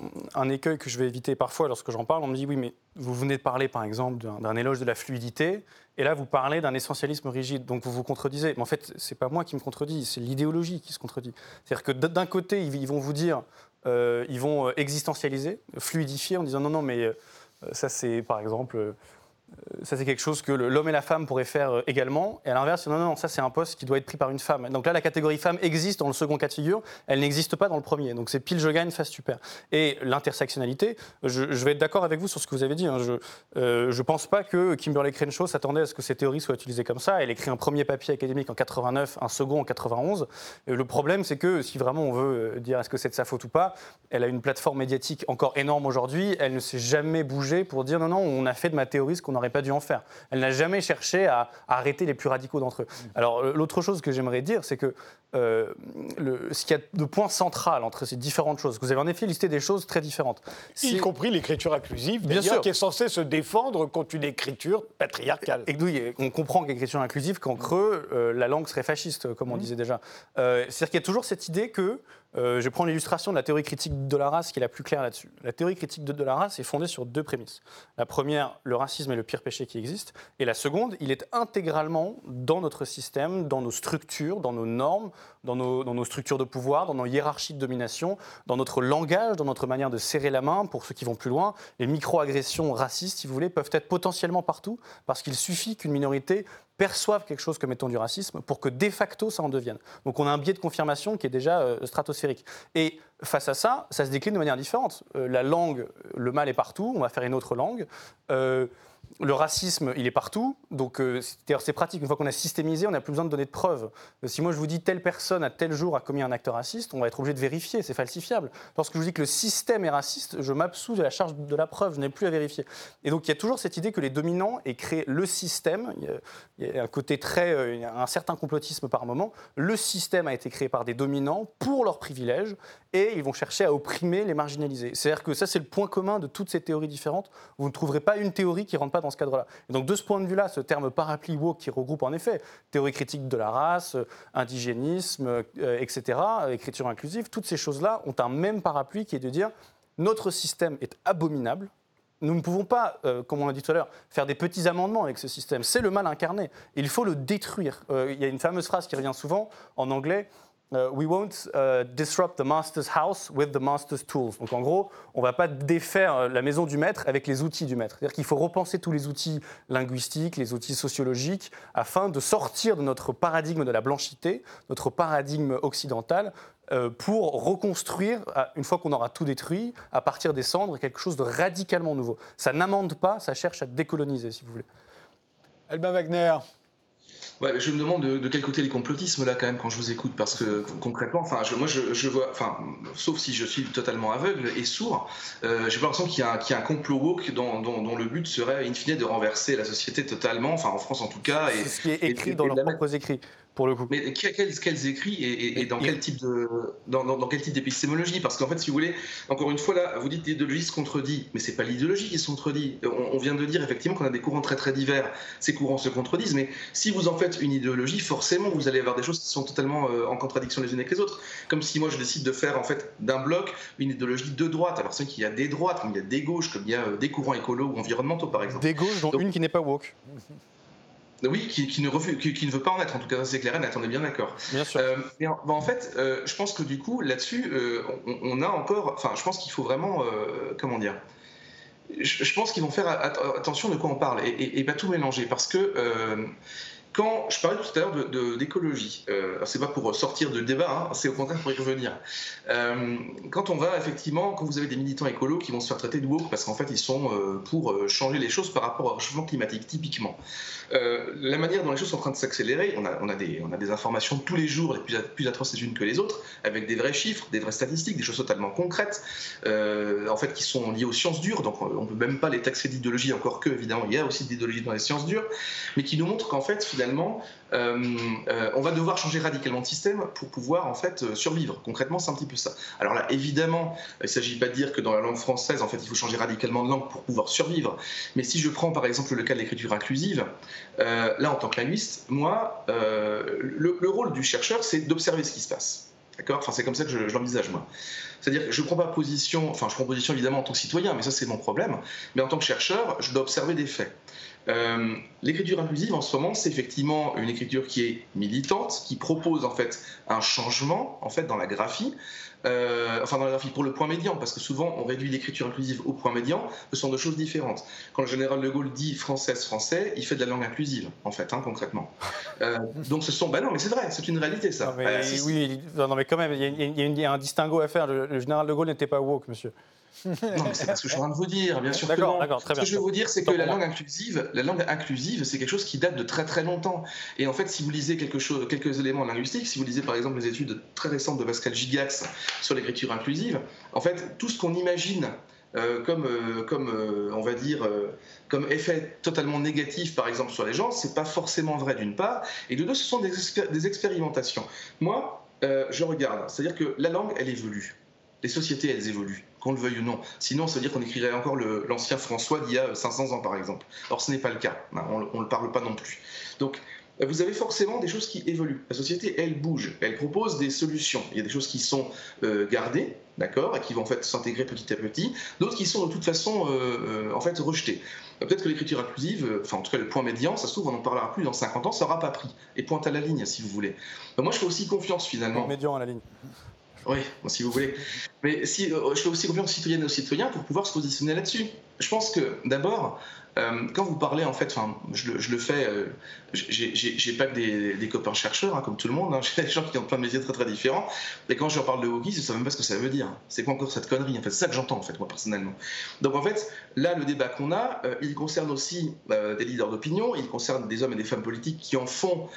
écueil que je vais éviter parfois lorsque j'en parle. On me dit oui, mais vous venez de parler, par exemple, d'un éloge de la fluidité. Et là, vous parlez d'un essentialisme rigide, donc vous vous contredisez. Mais en fait, c'est pas moi qui me contredis, c'est l'idéologie qui se contredit. C'est-à-dire que d'un côté, ils vont vous dire ils vont euh, existentialiser, fluidifier en disant non, non, mais euh, ça c'est par exemple ça c'est quelque chose que l'homme et la femme pourraient faire euh, également. Et à l'inverse, non, non, ça c'est un poste qui doit être pris par une femme. Donc là, la catégorie femme existe dans le second cas de figure, elle n'existe pas dans le premier. Donc c'est pile je gagne, face super. Et l'intersectionnalité, je, vais être d'accord avec vous sur ce que vous avez dit. Hein. Je ne euh, pense pas que Kimberly Crenshaw s'attendait à ce que ces théories soient utilisées comme ça. Elle écrit un premier papier académique en 89, un second en 91. le problème, c'est que si vraiment on veut euh, dire est-ce que c'est de sa faute ou pas, elle a une plateforme médiatique encore énorme aujourd'hui. Elle ne s'est jamais bougée pour dire non, non, on a fait de ma théorie ce qu'on n'aurait pas dû en faire. Elle n'a jamais cherché à, arrêter les plus radicaux d'entre eux. Alors l'autre chose que j'aimerais dire, c'est que euh, le, ce qu'il y a de point central entre ces différentes choses, vous avez en effet listé des choses très différentes. Y compris l'écriture inclusive, bien sûr, qui est censée se défendre contre une écriture patriarcale. Et, on comprend qu'écriture inclusive, qu'en creux, euh, la langue serait fasciste, comme on mmh. disait déjà. Euh, c'est-à-dire qu'il y a toujours cette idée que euh, je prends l'illustration de la théorie critique de la race qui est la plus claire là-dessus. La théorie critique de, la race est fondée sur deux prémices. La première, le racisme est le pire péché qui existe. Et la seconde, il est intégralement dans notre système, dans nos structures, dans nos normes, dans nos, dans nos structures de pouvoir, dans nos hiérarchies de domination, dans notre langage, dans notre manière de serrer la main. Pour ceux qui vont plus loin, les micro-agressions racistes, si vous voulez, peuvent être potentiellement partout parce qu'il suffit qu'une minorité perçoivent quelque chose comme étant du racisme pour que de facto ça en devienne. Donc on a un biais de confirmation qui est déjà euh, stratosphérique. Et face à ça, ça se décline de manière différente. Euh, la langue, le mal est partout, on va faire une autre langue. Euh, le racisme, il est partout. Donc, euh, c'est pratique. Une fois qu'on a systémisé, on n'a plus besoin de donner de preuves. Euh, si moi je vous dis telle personne à tel jour a commis un acte raciste, on va être obligé de vérifier. C'est falsifiable. Lorsque je vous dis que le système est raciste, je m'absous de la charge de la preuve. Je n'ai plus à vérifier. Et donc, il y a toujours cette idée que les dominants aient créé le système. Il y a un côté très, euh, un certain complotisme par moment. Le système a été créé par des dominants pour leurs privilèges et ils vont chercher à opprimer les marginalisés. C'est-à-dire que ça, c'est le point commun de toutes ces théories différentes. Vous ne trouverez pas une théorie qui rentre pas dans ce cadre-là. Et donc de ce point de vue-là, ce terme parapluie woke qui regroupe en effet théorie critique de la race, indigénisme, etc., écriture inclusive, toutes ces choses-là ont un même parapluie qui est de dire notre système est abominable, nous ne pouvons pas, euh, comme on l'a dit tout à l'heure, faire des petits amendements avec ce système. C'est le mal incarné. Il faut le détruire. Euh, il y a une fameuse phrase qui revient souvent en anglais. Euh, we won't disrupt the master's house with the master's tools. Donc en gros, on ne va pas défaire la maison du maître avec les outils du maître. C'est-à-dire qu'il faut repenser tous les outils linguistiques, les outils sociologiques, afin de sortir de notre paradigme de la blanchité, notre paradigme occidental, euh, pour reconstruire, une fois qu'on aura tout détruit, à partir des cendres, quelque chose de radicalement nouveau. Ça n'amende pas, ça cherche à décoloniser, si vous voulez. Albin Wagner. Ouais, je me demande de, quel côté les complotismes là quand même quand je vous écoute parce que concrètement, enfin, moi je, vois, enfin, sauf si je suis totalement aveugle et sourd, euh, j'ai l'impression qu'il y, a un complot woke dont, dont, le but serait in fine de renverser la société totalement, enfin en France en tout cas. C'est ce qui est écrit dans leurs propres écrits. Mais quels, écrits et, dans, quel type de, dans, quel type d'épistémologie Parce qu'en fait, si vous voulez, encore une fois, là, vous dites l'idéologie se contredit, mais c'est pas l'idéologie qui se contredit. On, vient de dire effectivement qu'on a des courants très très divers. Ces courants se contredisent, mais si vous en faites une idéologie, forcément, vous allez avoir des choses qui sont totalement euh, en contradiction les unes avec les autres. Comme si moi, je décide de faire en fait d'un bloc une idéologie de droite. Alors c'est qu'il y a des droites, comme il y a des gauches, comme il y a euh, des courants écolos ou environnementaux, par exemple. Des gauches, dont une qui n'est pas woke. Oui, qui, ne refuse, qui, ne veut pas en être, en tout cas, c'est clair net, on est bien d'accord. Bien sûr. Euh, en, en, fait, euh, je pense que du coup, là-dessus, euh, on, a encore. Enfin, je pense qu'il faut vraiment. comment dire je, pense qu'ils vont faire attention de quoi on parle et, et pas tout mélanger parce que quand je parlais tout à l'heure d'écologie, c'est pas pour sortir de débat, hein, c'est au contraire pour y revenir. Quand on va effectivement, quand vous avez des militants écolos qui vont se faire traiter de woke parce qu'en fait ils sont pour changer les choses par rapport au réchauffement climatique, typiquement. La manière dont les choses sont en train de s'accélérer, on a, des, informations tous les jours, les plus, plus atroces les unes que les autres, avec des vrais chiffres, des vraies statistiques, des choses totalement concrètes, en fait qui sont liées aux sciences dures, donc on ne peut même pas les taxer d'idéologie, encore que évidemment il y a aussi d'idéologie dans les sciences dures, mais qui nous montrent qu'en fait finalement euh, euh, on va devoir changer radicalement de système pour pouvoir en fait euh, survivre. Concrètement, c'est un petit peu ça. Alors là, évidemment, il ne s'agit pas de dire que dans la langue française, en fait, il faut changer radicalement de langue pour pouvoir survivre. Mais si je prends par exemple le cas de l'écriture inclusive, là, en tant que linguiste, moi, le, rôle du chercheur, c'est d'observer ce qui se passe. D'accord? Enfin, c'est comme ça que je, je l'envisage, moi. C'est-à-dire que je ne prends pas position, enfin, je prends position évidemment en tant que citoyen, mais ça, c'est mon problème. Mais en tant que chercheur, je dois observer des faits. Euh, l'écriture inclusive, en ce moment, c'est effectivement une écriture qui est militante, qui propose en fait un changement en fait dans la graphie, euh, enfin dans la graphie pour le point médian, parce que souvent on réduit l'écriture inclusive au point médian, ce sont deux choses différentes. Quand le général de Gaulle dit française français, il fait de la langue inclusive en fait, hein, concrètement. Euh, donc ce sont, ben non, mais c'est vrai, c'est une réalité ça. oui, non, mais quand même, il y, a un distinguo à faire. le général de Gaulle n'était pas woke, monsieur non, c'est pas ce que je suis en train de vous dire, bien sûr que non. Ce que je veux vous dire, c'est que la langue inclusive, la langue inclusive, c'est quelque chose qui date de très très longtemps. Et en fait, si vous lisez quelque chose, quelques éléments linguistiques, si vous lisez par exemple les études très récentes de Pascal Gigax sur l'écriture inclusive, en fait, tout ce qu'on imagine euh, comme, euh, comme euh, on va dire, comme effet totalement négatif, par exemple, sur les gens, c'est pas forcément vrai d'une part, et de deux, ce sont des, des expérimentations. Moi, je regarde, c'est-à-dire que la langue, elle évolue. Les sociétés, elles évoluent qu'on le veuille ou non. Sinon, ça veut dire qu'on écrirait encore l'ancien François d'il y a 500 ans, par exemple. Or, ce n'est pas le cas. Hein, on ne le parle pas non plus. Donc, vous avez forcément des choses qui évoluent. La société, elle bouge, elle propose des solutions. Il y a des choses qui sont euh, gardées, d'accord, et qui vont en fait s'intégrer petit à petit, d'autres qui sont de toute façon euh, euh, en fait rejetées. Peut-être que l'écriture inclusive, enfin en tout cas le point médian, ça se trouve, on n'en parlera plus dans 50 ans, ça n'aura pas pris. Et pointe à la ligne, si vous voulez. moi, je fais aussi confiance finalement. Point médian à la ligne. Oui, si vous voulez. Mais si, euh, je fais aussi confiance aux citoyennes et aux citoyens pour pouvoir se positionner là-dessus. Je pense que d'abord, euh, quand vous parlez, en fait, enfin, je, le fais, euh, j'ai pas que des, copains chercheurs, hein, comme tout le monde, hein, j'ai des gens qui ont plein de métiers très très différents, et quand je leur parle de hockey, je ne sais même pas ce que ça veut dire. C'est quoi encore cette connerie En fait, c'est ça que j'entends, en fait, moi, personnellement. Donc, en fait, là, le débat qu'on a, euh, il concerne aussi des leaders d'opinion, il concerne des hommes et des femmes politiques qui en font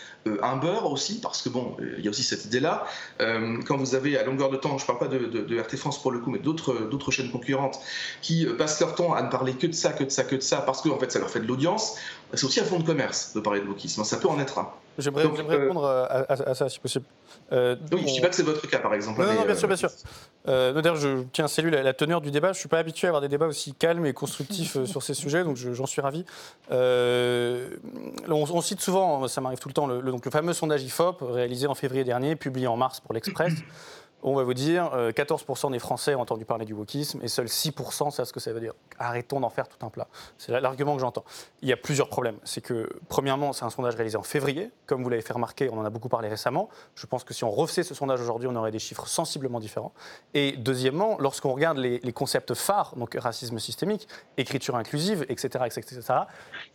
un beurre aussi, parce que, bon, il y a aussi cette idée-là. quand vous avez à longueur de temps, je ne parle pas de, RT France pour le coup, mais d'autres chaînes concurrentes, qui passent leur temps à ne parler que de ça, que de ça, que de ça, parce que en fait ça leur fait de l'audience, c'est aussi un fonds de commerce de parler de wokisme. Ça peut en être un. J'aimerais euh, répondre à, ça si possible. Euh, je ne dis pas que c'est votre cas par exemple. Non, non, bien sûr, bien sûr. Euh, D'ailleurs, je tiens à saluer la, teneur du débat. Je ne suis pas habitué à avoir des débats aussi calmes et constructifs sur ces sujets, donc j'en suis ravi. On, cite souvent, ça m'arrive tout le temps, le, donc, le fameux sondage IFOP réalisé en février dernier, publié en mars pour l'Express. On va vous dire, 14% euh, des Français ont entendu parler du wokisme et seuls 6% savent ce que ça veut dire. Arrêtons d'en faire tout un plat. C'est l'argument que j'entends. Il y a plusieurs problèmes. C'est que, premièrement, c'est un sondage réalisé en février. Comme vous l'avez fait remarquer, on en a beaucoup parlé récemment. Je pense que si on refaisait ce sondage aujourd'hui, on aurait des chiffres sensiblement différents. Et deuxièmement, lorsqu'on regarde les, concepts phares, donc racisme systémique, écriture inclusive, etc., etc.,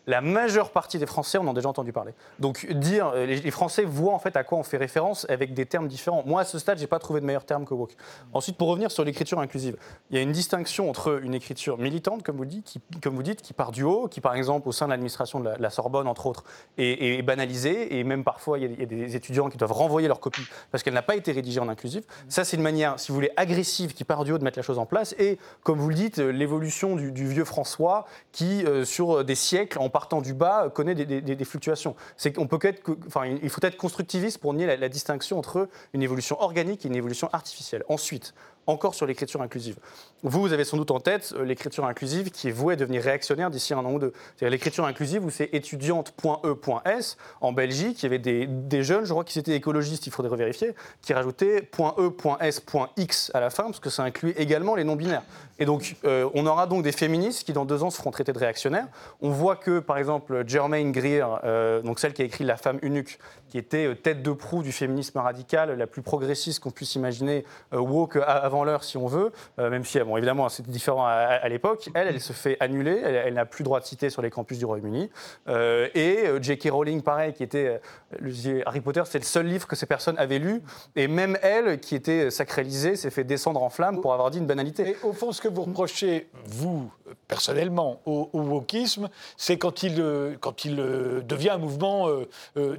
la majeure partie des Français en ont déjà entendu parler. Donc dire, euh, les, Français voient en fait à quoi on fait référence avec des termes différents. Moi, à ce stade, j'ai pas trouvé de terme que woke. Ensuite, pour revenir sur l'écriture inclusive, il y a une distinction entre une écriture militante, comme vous, dites, qui, comme dites, qui part du haut, qui par exemple au sein de l'administration de, la Sorbonne, entre autres, est, banalisée, et même parfois il y, a, des étudiants qui doivent renvoyer leur copie parce qu'elle n'a pas été rédigée en inclusive. Ça, c'est une manière, si vous voulez, agressive qui part du haut de mettre la chose en place, et comme vous le dites, l'évolution du, vieux François qui, euh, sur des siècles, en partant du bas, connaît des, fluctuations. C'est peut être, enfin, il faut être constructiviste pour nier la distinction entre une évolution organique et une évolution artificielle. Ensuite, encore sur l'écriture inclusive. Vous, vous avez sans doute en tête euh, l'écriture inclusive qui est vouée à devenir réactionnaire d'ici un an ou deux. C'est-à-dire l'écriture inclusive où c'est étudiante.e.s en Belgique, il y avait des, jeunes, je crois qu'ils étaient écologistes, il faudrait revérifier, qui rajoutaient .e.s.x à la fin parce que ça inclut également les non-binaires. Et donc, euh, on aura donc des féministes qui, dans deux ans, se feront traiter de réactionnaires. On voit que, par exemple, Germaine Greer, euh, donc celle qui a écrit La femme eunuque, qui était tête de proue du féminisme radical, la plus progressiste qu'on puisse imaginer, woke avant l'heure si on veut, même si bon, évidemment, c'était différent à, l'époque. Elle, elle se fait annuler. Elle, n'a plus droit de citer sur les campus du Royaume-Uni. Euh, et euh, J.K. Rowling, pareil, qui était. Euh, Harry Potter, c'est le seul livre que ces personnes avaient lu. Et même elle, qui était sacralisée, s'est fait descendre en flammes pour avoir dit une banalité. Et au fond, ce que vous reprochez, vous, personnellement, au, wokisme, c'est quand il, quand il devient un mouvement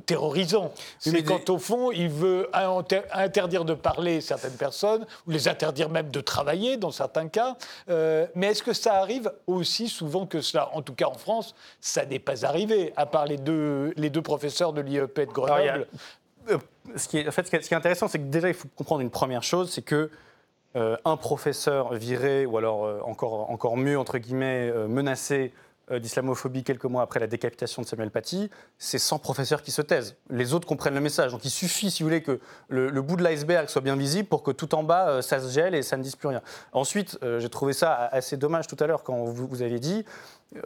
terrorisant. C'est quand, au fond, il veut interdire de parler certaines personnes, ou les interdire même de travailler dans certains cas. Euh, mais est-ce que ça arrive aussi souvent que cela? En tout cas, en France, ça n'est pas arrivé, à part les deux, les deux professeurs de l'IEP de Grenoble. Euh, ce, qui est, en fait, ce qui est intéressant, c'est que déjà, il faut comprendre une première chose, c'est que euh, un professeur viré, ou alors encore, encore mieux, entre guillemets, menacé d'islamophobie quelques mois après la décapitation de Samuel Paty, c'est 100 professeurs qui se taisent. Les autres comprennent le message. Donc il suffit, si vous voulez, que le, bout de l'iceberg soit bien visible pour que tout en bas, euh, ça se gèle et ça ne dise plus rien. Ensuite, euh, j'ai trouvé ça assez dommage tout à l'heure quand vous, vous aviez dit,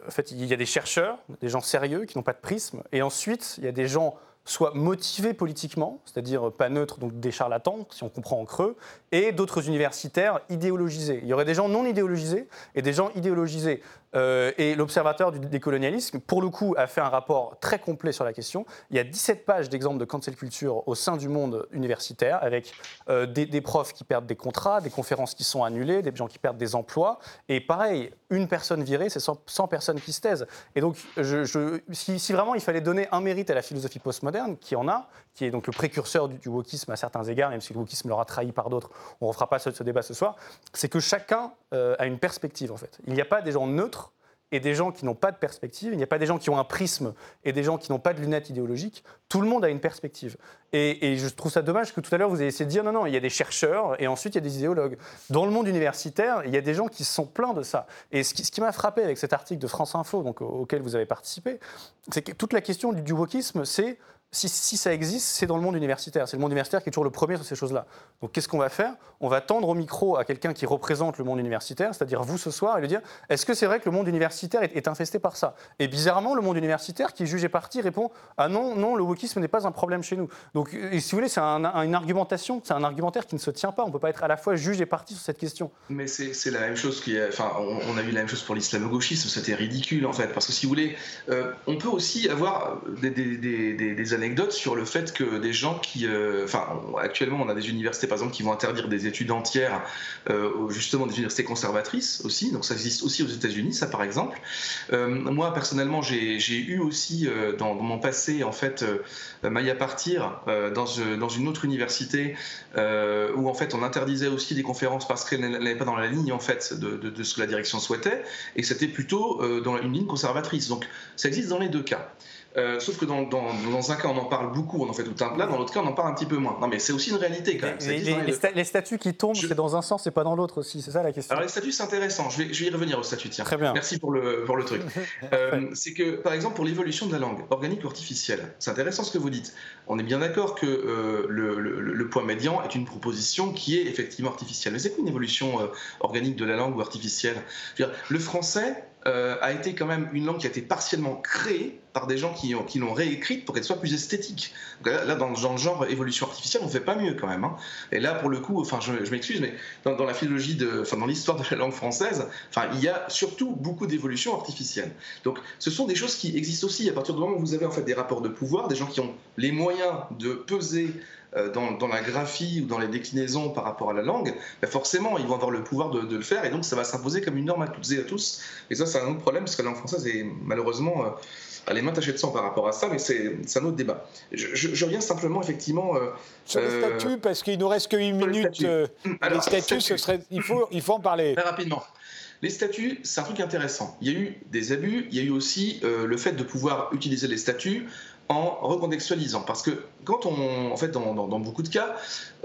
en fait, il y a des chercheurs, des gens sérieux qui n'ont pas de prisme, et ensuite, il y a des gens soit motivés politiquement, c'est-à-dire pas neutres, donc des charlatans, si on comprend en creux, et d'autres universitaires idéologisés. Il y aurait des gens non idéologisés et des gens idéologisés. Euh, et l'Observateur du décolonialisme, pour le coup, a fait un rapport très complet sur la question. Il y a 17 pages d'exemples de cancel culture au sein du monde universitaire, avec euh, des, profs qui perdent des contrats, des conférences qui sont annulées, des gens qui perdent des emplois. Et pareil, une personne virée, c'est 100, personnes qui se taisent. Et donc, si, vraiment il fallait donner un mérite à la philosophie postmoderne, qui en a, qui est donc le précurseur du, du wokisme à certains égards, même si le wokisme l'aura trahi par d'autres, on ne refera pas ce, débat ce soir, c'est que chacun euh, a une perspective en fait. Il n'y a pas des gens neutres et des gens qui n'ont pas de perspective. Il n'y a pas des gens qui ont un prisme et des gens qui n'ont pas de lunettes idéologiques. Tout le monde a une perspective. Et, je trouve ça dommage que tout à l'heure, vous ayez essayé de dire non, non, il y a des chercheurs et ensuite il y a des idéologues. Dans le monde universitaire, il y a des gens qui sont pleins de ça. Et ce qui, m'a frappé avec cet article de France Info, donc, auquel vous avez participé, c'est que toute la question du, du wokisme, c'est si, ça existe, c'est dans le monde universitaire. C'est le monde universitaire qui est toujours le premier sur ces choses-là. Donc qu'est-ce qu'on va faire? On va tendre au micro à quelqu'un qui représente le monde universitaire, c'est-à-dire vous ce soir, et lui dire est-ce que c'est vrai que le monde universitaire est, infesté par ça? Et bizarrement, le monde universitaire qui juge et parti répond ah non, non, le wokisme n'est pas un problème chez nous. Donc et si vous voulez, c'est une argumentation, c'est un argumentaire qui ne se tient pas. On ne peut pas être à la fois juge et parti sur cette question. Mais c'est la même chose qui, enfin, on, a vu la même chose pour l'islamo-gauchisme. C'était ridicule en fait, parce que si vous voulez, euh, on peut aussi avoir des sur le fait que des gens qui, euh, enfin, actuellement, on a des universités par exemple qui vont interdire des études entières, euh, justement des universités conservatrices aussi. Donc ça existe aussi aux États-Unis, ça par exemple. moi personnellement, j'ai eu aussi dans, mon passé en fait maille à partir dans, dans, une autre université où en fait on interdisait aussi des conférences parce qu'elles n'allaient pas dans la ligne en fait de, de, ce que la direction souhaitait et c'était plutôt dans une ligne conservatrice. Donc ça existe dans les deux cas. Euh, sauf que dans, dans, un cas, on en parle beaucoup, on en fait tout un plat, dans l'autre cas, on en parle un petit peu moins. Non, mais c'est aussi une réalité quand même. Les, statuts qui tombent, c'est dans un sens et pas dans l'autre aussi, c'est ça la question Alors, les statuts, c'est intéressant. Je vais, je vais y revenir aux statuts, tiens. Très bien. Merci pour le, pour le truc. Euh, c'est que, par exemple, pour l'évolution de la langue, organique ou artificielle, c'est intéressant ce que vous dites. On est bien d'accord que euh, le, le, point médian est une proposition qui est effectivement artificielle. Mais c'est quoi une évolution organique de la langue ou artificielle? Le français, a été quand même une langue qui a été partiellement créée par des gens qui, qui l'ont réécrite pour qu'elle soit plus esthétique. là, dans, le genre évolution artificielle, on fait pas mieux quand même. Hein. Et là, pour le coup, enfin, je, m'excuse, mais dans, la philologie, dans l'histoire de la langue française, il y a surtout beaucoup d'évolutions artificielles. Donc, ce sont des choses qui existent aussi à partir du moment où vous avez en fait des rapports de pouvoir, des gens qui ont les moyens de peser euh, dans, la graphie ou dans les déclinaisons par rapport à la langue, ben forcément, ils vont avoir le pouvoir de, le faire et donc ça va s'imposer comme une norme à toutes et à tous. Et ça, c'est un autre problème parce que la langue française est malheureusement. Euh, elle est main tachée de sang par rapport à ça, mais c'est un autre débat. Je, reviens simplement effectivement. Euh, Sur les statuts, parce qu'il nous reste que 8 minutes. les statuts, Ce serait, il, faut, il faut en parler. Très rapidement. Les statuts, c'est un truc intéressant. Il y a eu des abus, il y a eu aussi le fait de pouvoir utiliser les statuts en recontextualisant. Parce que quand on, en fait, dans, beaucoup de cas,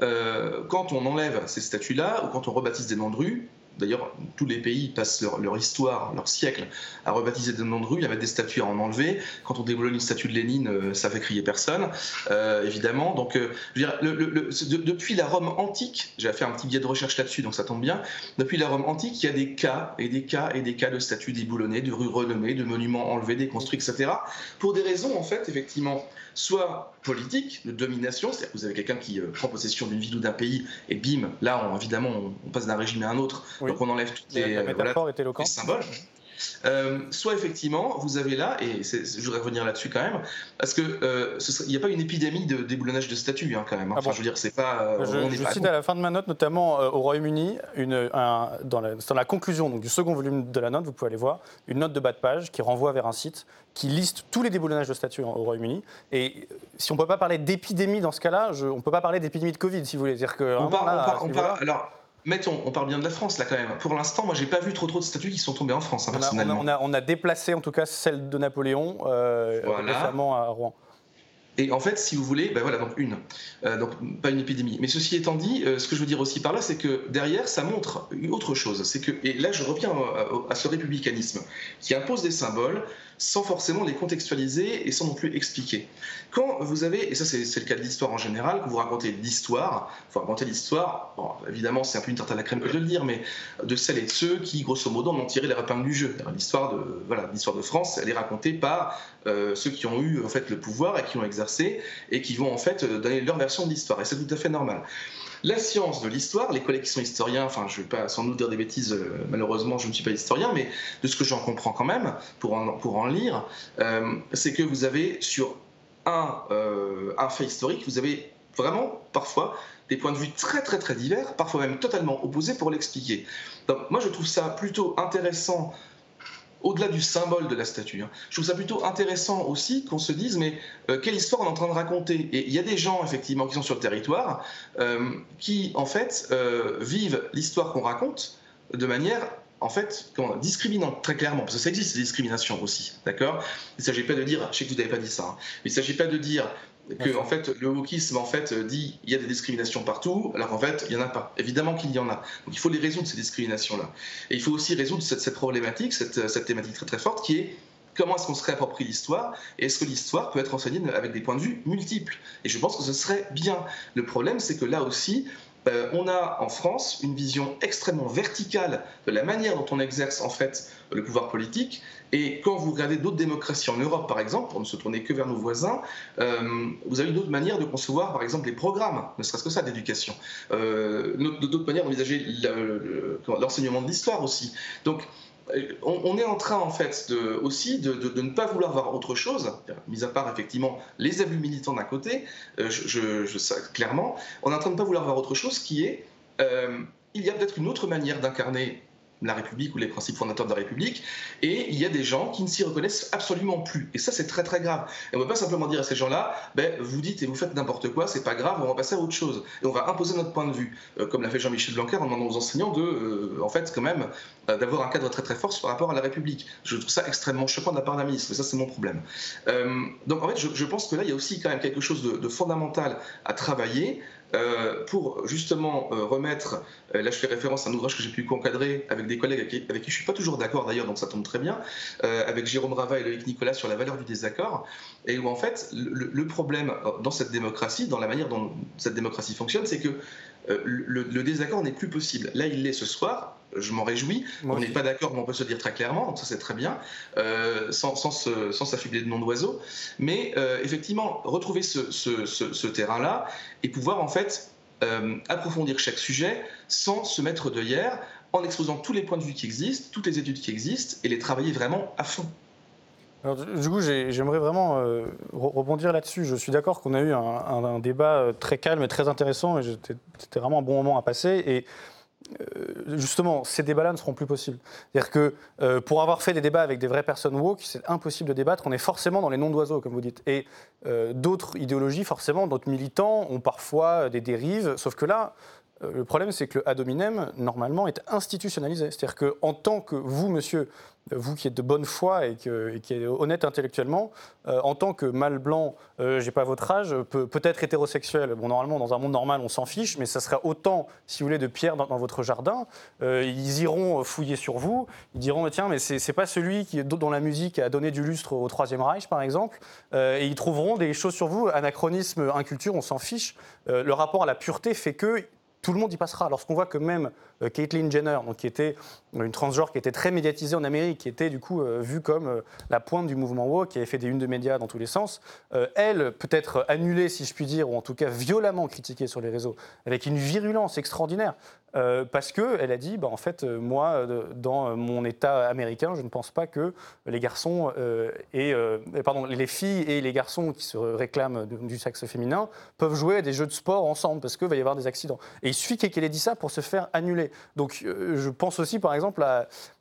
euh, quand on enlève ces statuts-là ou quand on rebaptise des noms de rue, D'ailleurs, tous les pays passent leur, histoire, leur siècle à rebaptiser des noms de rue, à mettre des statues à en enlever. Quand on déboulonne une statue de Lénine, euh, ça fait crier personne, euh, évidemment. Donc, euh, depuis la Rome antique, j'ai fait un petit billet de recherche là-dessus, donc ça tombe bien. Depuis la Rome antique, il y a des cas et des cas et des cas de statues déboulonnées, de rues renommées, de monuments enlevés, déconstruits, etc. Pour des raisons, en fait, effectivement, soit politique, de domination, c'est-à-dire que vous avez quelqu'un qui prend possession d'une ville ou d'un pays, et bim, là, évidemment, on, passe d'un régime à un autre. Donc on enlève tous les, euh, symboles. Euh, soit effectivement, vous avez là, et je voudrais revenir là-dessus quand même, parce qu'il euh, n'y a pas une épidémie de déboulonnage de statuts hein, quand même. Hein. Ah enfin, je veux dire, c'est pas. je, cite à la fin de ma note, notamment au Royaume-Uni, dans, la, dans la conclusion donc, du second volume de la note, vous pouvez aller voir, une note de bas de page qui renvoie vers un site qui liste tous les déboulonnages de statuts au Royaume-Uni. Et si on ne peut pas parler d'épidémie dans ce cas-là, on ne peut pas parler d'épidémie de Covid, si vous voulez dire que. On, on, alors, mettons, on parle bien de la France là quand même. Pour l'instant, moi, j'ai pas vu trop trop de statues qui sont tombées en France, hein, personnellement. On a, déplacé en tout cas celle de Napoléon euh, récemment à Rouen. Et en fait, si vous voulez, ben voilà, donc une, euh, donc pas une épidémie. Mais ceci étant dit, euh, ce que je veux dire aussi par là, c'est que derrière, ça montre autre chose. C'est que, et là, je reviens à, ce républicanisme qui impose des symboles sans forcément les contextualiser et sans non plus expliquer. Quand vous avez, et ça c'est le cas de l'histoire en général, que vous racontez l'histoire, vous racontez l'histoire, bon, évidemment c'est un peu une tarte à la crème que de le dire, mais de celles et de ceux qui, grosso modo, ont tiré les épingles du jeu. L'histoire de, voilà, de France, elle est racontée par euh, ceux qui ont eu en fait le pouvoir et qui l'ont exercé et qui vont en fait donner leur version de l'histoire. Et c'est tout à fait normal. La science de l'histoire, les collègues qui sont historiens, enfin je ne vais pas sans doute dire des bêtises, euh, malheureusement je ne suis pas historien, mais de ce que j'en comprends quand même, pour en, pour en lire, euh, c'est que vous avez sur un, un fait historique, vous avez vraiment parfois des points de vue très très très divers, parfois même totalement opposés pour l'expliquer. Donc moi je trouve ça plutôt intéressant au-delà du symbole de la statue. Hein. Je trouve ça plutôt intéressant aussi qu'on se dise, mais euh, quelle histoire on est en train de raconter Et il y a des gens, effectivement, qui sont sur le territoire, euh, qui, en fait, euh, vivent l'histoire qu'on raconte de manière en fait, discriminante, très clairement, parce que ça existe, ces discriminations aussi, d'accord? Il ne s'agit pas de dire, je sais que vous n'avez pas dit ça, hein, mais il ne s'agit pas de dire que en fait le wokisme en fait dit il y a des discriminations partout alors qu'en fait il y en a pas. Évidemment qu'il y en a. Donc il faut les résoudre ces discriminations là et il faut aussi résoudre cette, problématique cette, cette, thématique très très forte qui est comment est-ce qu'on se réapproprie l'histoire et est-ce que l'histoire peut être enseignée avec des points de vue multiples? Et je pense que ce serait bien. Le problème c'est que là aussi euh, on a en France une vision extrêmement verticale de la manière dont on exerce en fait le pouvoir politique. Et quand vous regardez d'autres démocraties en Europe, par exemple, pour ne se tourner que vers nos voisins, euh, vous avez une autre manière de concevoir, par exemple, les programmes, ne serait-ce que ça, d'éducation. Euh, d'autres manières d'envisager l'enseignement de l'histoire aussi. Donc, on, est en train en fait aussi de, ne pas vouloir voir autre chose, mis à part effectivement les abus militants d'un côté, je, je, sais clairement, on est en train de ne pas vouloir voir autre chose qui est, il y a peut-être une autre manière d'incarner la République ou les principes fondateurs de la République, et il y a des gens qui ne s'y reconnaissent absolument plus. Et ça, c'est très très grave. Et on ne peut pas simplement dire à ces gens-là, ben, vous dites et vous faites n'importe quoi, c'est pas grave, on va passer à autre chose. Et on va imposer notre point de vue, euh, comme l'a fait Jean-Michel Blanquer en demandant aux enseignants de, euh, en fait, quand même, euh, d'avoir un cadre très très fort par rapport à la République. Je trouve ça extrêmement choquant de la part d'un ministre, mais ça, c'est mon problème. donc en fait, je, pense que là, il y a aussi quand même quelque chose de fondamental à travailler. Euh, pour justement euh, remettre, euh, là je fais référence à un ouvrage que j'ai pu encadrer avec des collègues avec qui, je ne suis pas toujours d'accord d'ailleurs, donc ça tombe très bien, avec Jérôme Rava et Loïc Nicolas sur la valeur du désaccord, et où en fait le, problème dans cette démocratie, dans la manière dont cette démocratie fonctionne, c'est que le désaccord n'est plus possible. Là il l'est ce soir, je m'en réjouis. on n'est pas d'accord, mais on peut se dire très clairement, ça c'est très bien, euh, sans, s'affubler de noms d'oiseaux. Mais euh, effectivement, retrouver ce, terrain-là et pouvoir en fait euh, approfondir chaque sujet sans se mettre de hier, en exposant tous les points de vue qui existent, toutes les études qui existent, et les travailler vraiment à fond. Du coup, j'aimerais vraiment rebondir là-dessus. Je suis d'accord qu'on a eu un, débat très calme et très intéressant, et c'était vraiment un bon moment à passer. Et euh, justement, ces débats-là ne seront plus possibles. C'est-à-dire que euh, pour avoir fait des débats avec des vraies personnes woke, c'est impossible de débattre. On est forcément dans les noms d'oiseaux, comme vous dites. Et euh, d'autres idéologies, forcément, d'autres militants ont parfois des dérives. Sauf que là, le problème, c'est que le ad hominem, normalement, est institutionnalisé. C'est-à-dire qu'en tant que vous, monsieur, vous qui êtes de bonne foi et, qui est honnête intellectuellement, euh, en tant que mâle blanc, euh, j'ai pas votre âge, peut, être hétérosexuel. Bon, normalement, dans un monde normal, on s'en fiche, mais ça sera autant, si vous voulez, de pierres dans, votre jardin. Euh, ils iront fouiller sur vous. Ils diront, tiens, mais c'est pas celui qui, dont la musique a donné du lustre au Troisième Reich, par exemple. et ils trouveront des choses sur vous. Anachronisme, inculture, on s'en fiche. le rapport à la pureté fait que tout le monde y passera. Lorsqu'on voit que même euh, Caitlyn Jenner, donc, qui était une transgenre qui était très médiatisée en Amérique, qui était du coup euh, vue comme euh, la pointe du mouvement woke, qui avait fait des unes de médias dans tous les sens, elle peut être annulée, si je puis dire, ou en tout cas violemment critiquée sur les réseaux, avec une virulence extraordinaire. parce qu'elle a dit, bah, en fait, moi, dans mon État américain, je ne pense pas que les filles et les garçons qui se réclament du sexe féminin peuvent jouer à des jeux de sport ensemble parce qu'il va y avoir des accidents. Et il suffit qu'elle ait dit ça pour se faire annuler. Donc euh, je pense aussi par exemple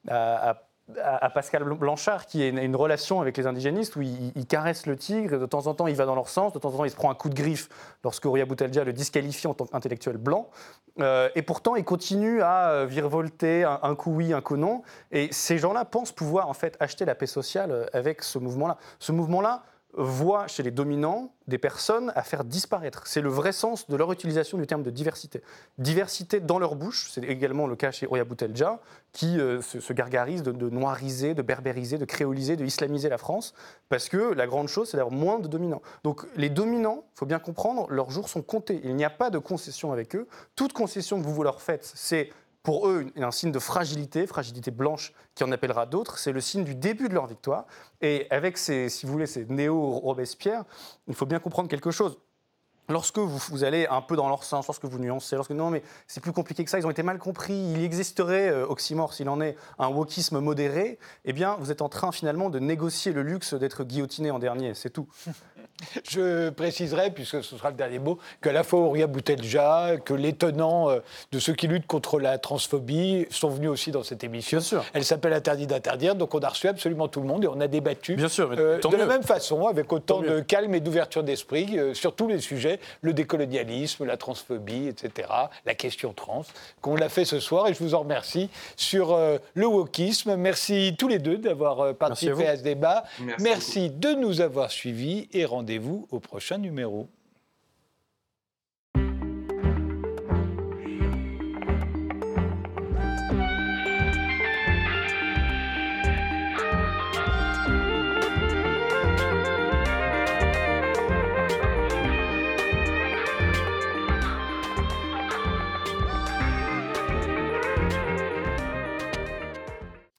à, Pascal Blanchard, qui a une, relation avec les indigénistes où il, caresse le tigre, de temps en temps il va dans leur sens, de temps en temps il se prend un coup de griffe lorsque Rouya Boutelja le disqualifie en tant qu'intellectuel blanc. Euh, et pourtant il continue à euh, virevolter un, un, coup oui, un coup non. Et ces gens-là pensent pouvoir en fait acheter la paix sociale avec ce mouvement-là. Ce mouvement-là, voit chez les dominants des personnes à faire disparaître. C'est le vrai sens de leur utilisation du terme de diversité. Diversité dans leur bouche, c'est également le cas chez Oya Boutelja, qui euh, se, gargarise de, noiriser, de berbériser, de créoliser, de islamiser la France, parce que la grande chose, c'est d'avoir moins de dominants. Donc les dominants, il faut bien comprendre, leurs jours sont comptés. Il n'y a pas de concession avec eux. Toute concession que vous leur faites, c'est pour eux un signe de fragilité, fragilité blanche qui en appellera d'autres. C'est le signe du début de leur victoire. Et avec ces, si vous voulez, ces néo-Robespierre, il faut bien comprendre quelque chose. Lorsque vous, allez un peu dans leur sens, lorsque vous nuancez, lorsque non, mais c'est plus compliqué que ça, ils ont été mal compris, il existerait, euh, oxymore s'il en est, un wokisme modéré, eh bien, vous êtes en train finalement de négocier le luxe d'être guillotiné en dernier, c'est tout. Je préciserai, puisque ce sera le dernier mot, qu'à la fois Auria Boutelja, que les tenants euh, de ceux qui luttent contre la transphobie sont venus aussi dans cette émission. Bien sûr. Elle s'appelle Interdit d'interdire, donc on a reçu absolument tout le monde et on a débattu Bien sûr, euh, de la même façon, avec autant de calme et d'ouverture d'esprit euh, sur tous les sujets, le décolonialisme, la transphobie, etc., la question trans, qu'on l'a fait ce soir et je vous en remercie sur le wokisme. Merci tous les deux d'avoir participé à, ce débat. Merci, Merci de nous avoir suivis et rendez-vous au prochain numéro.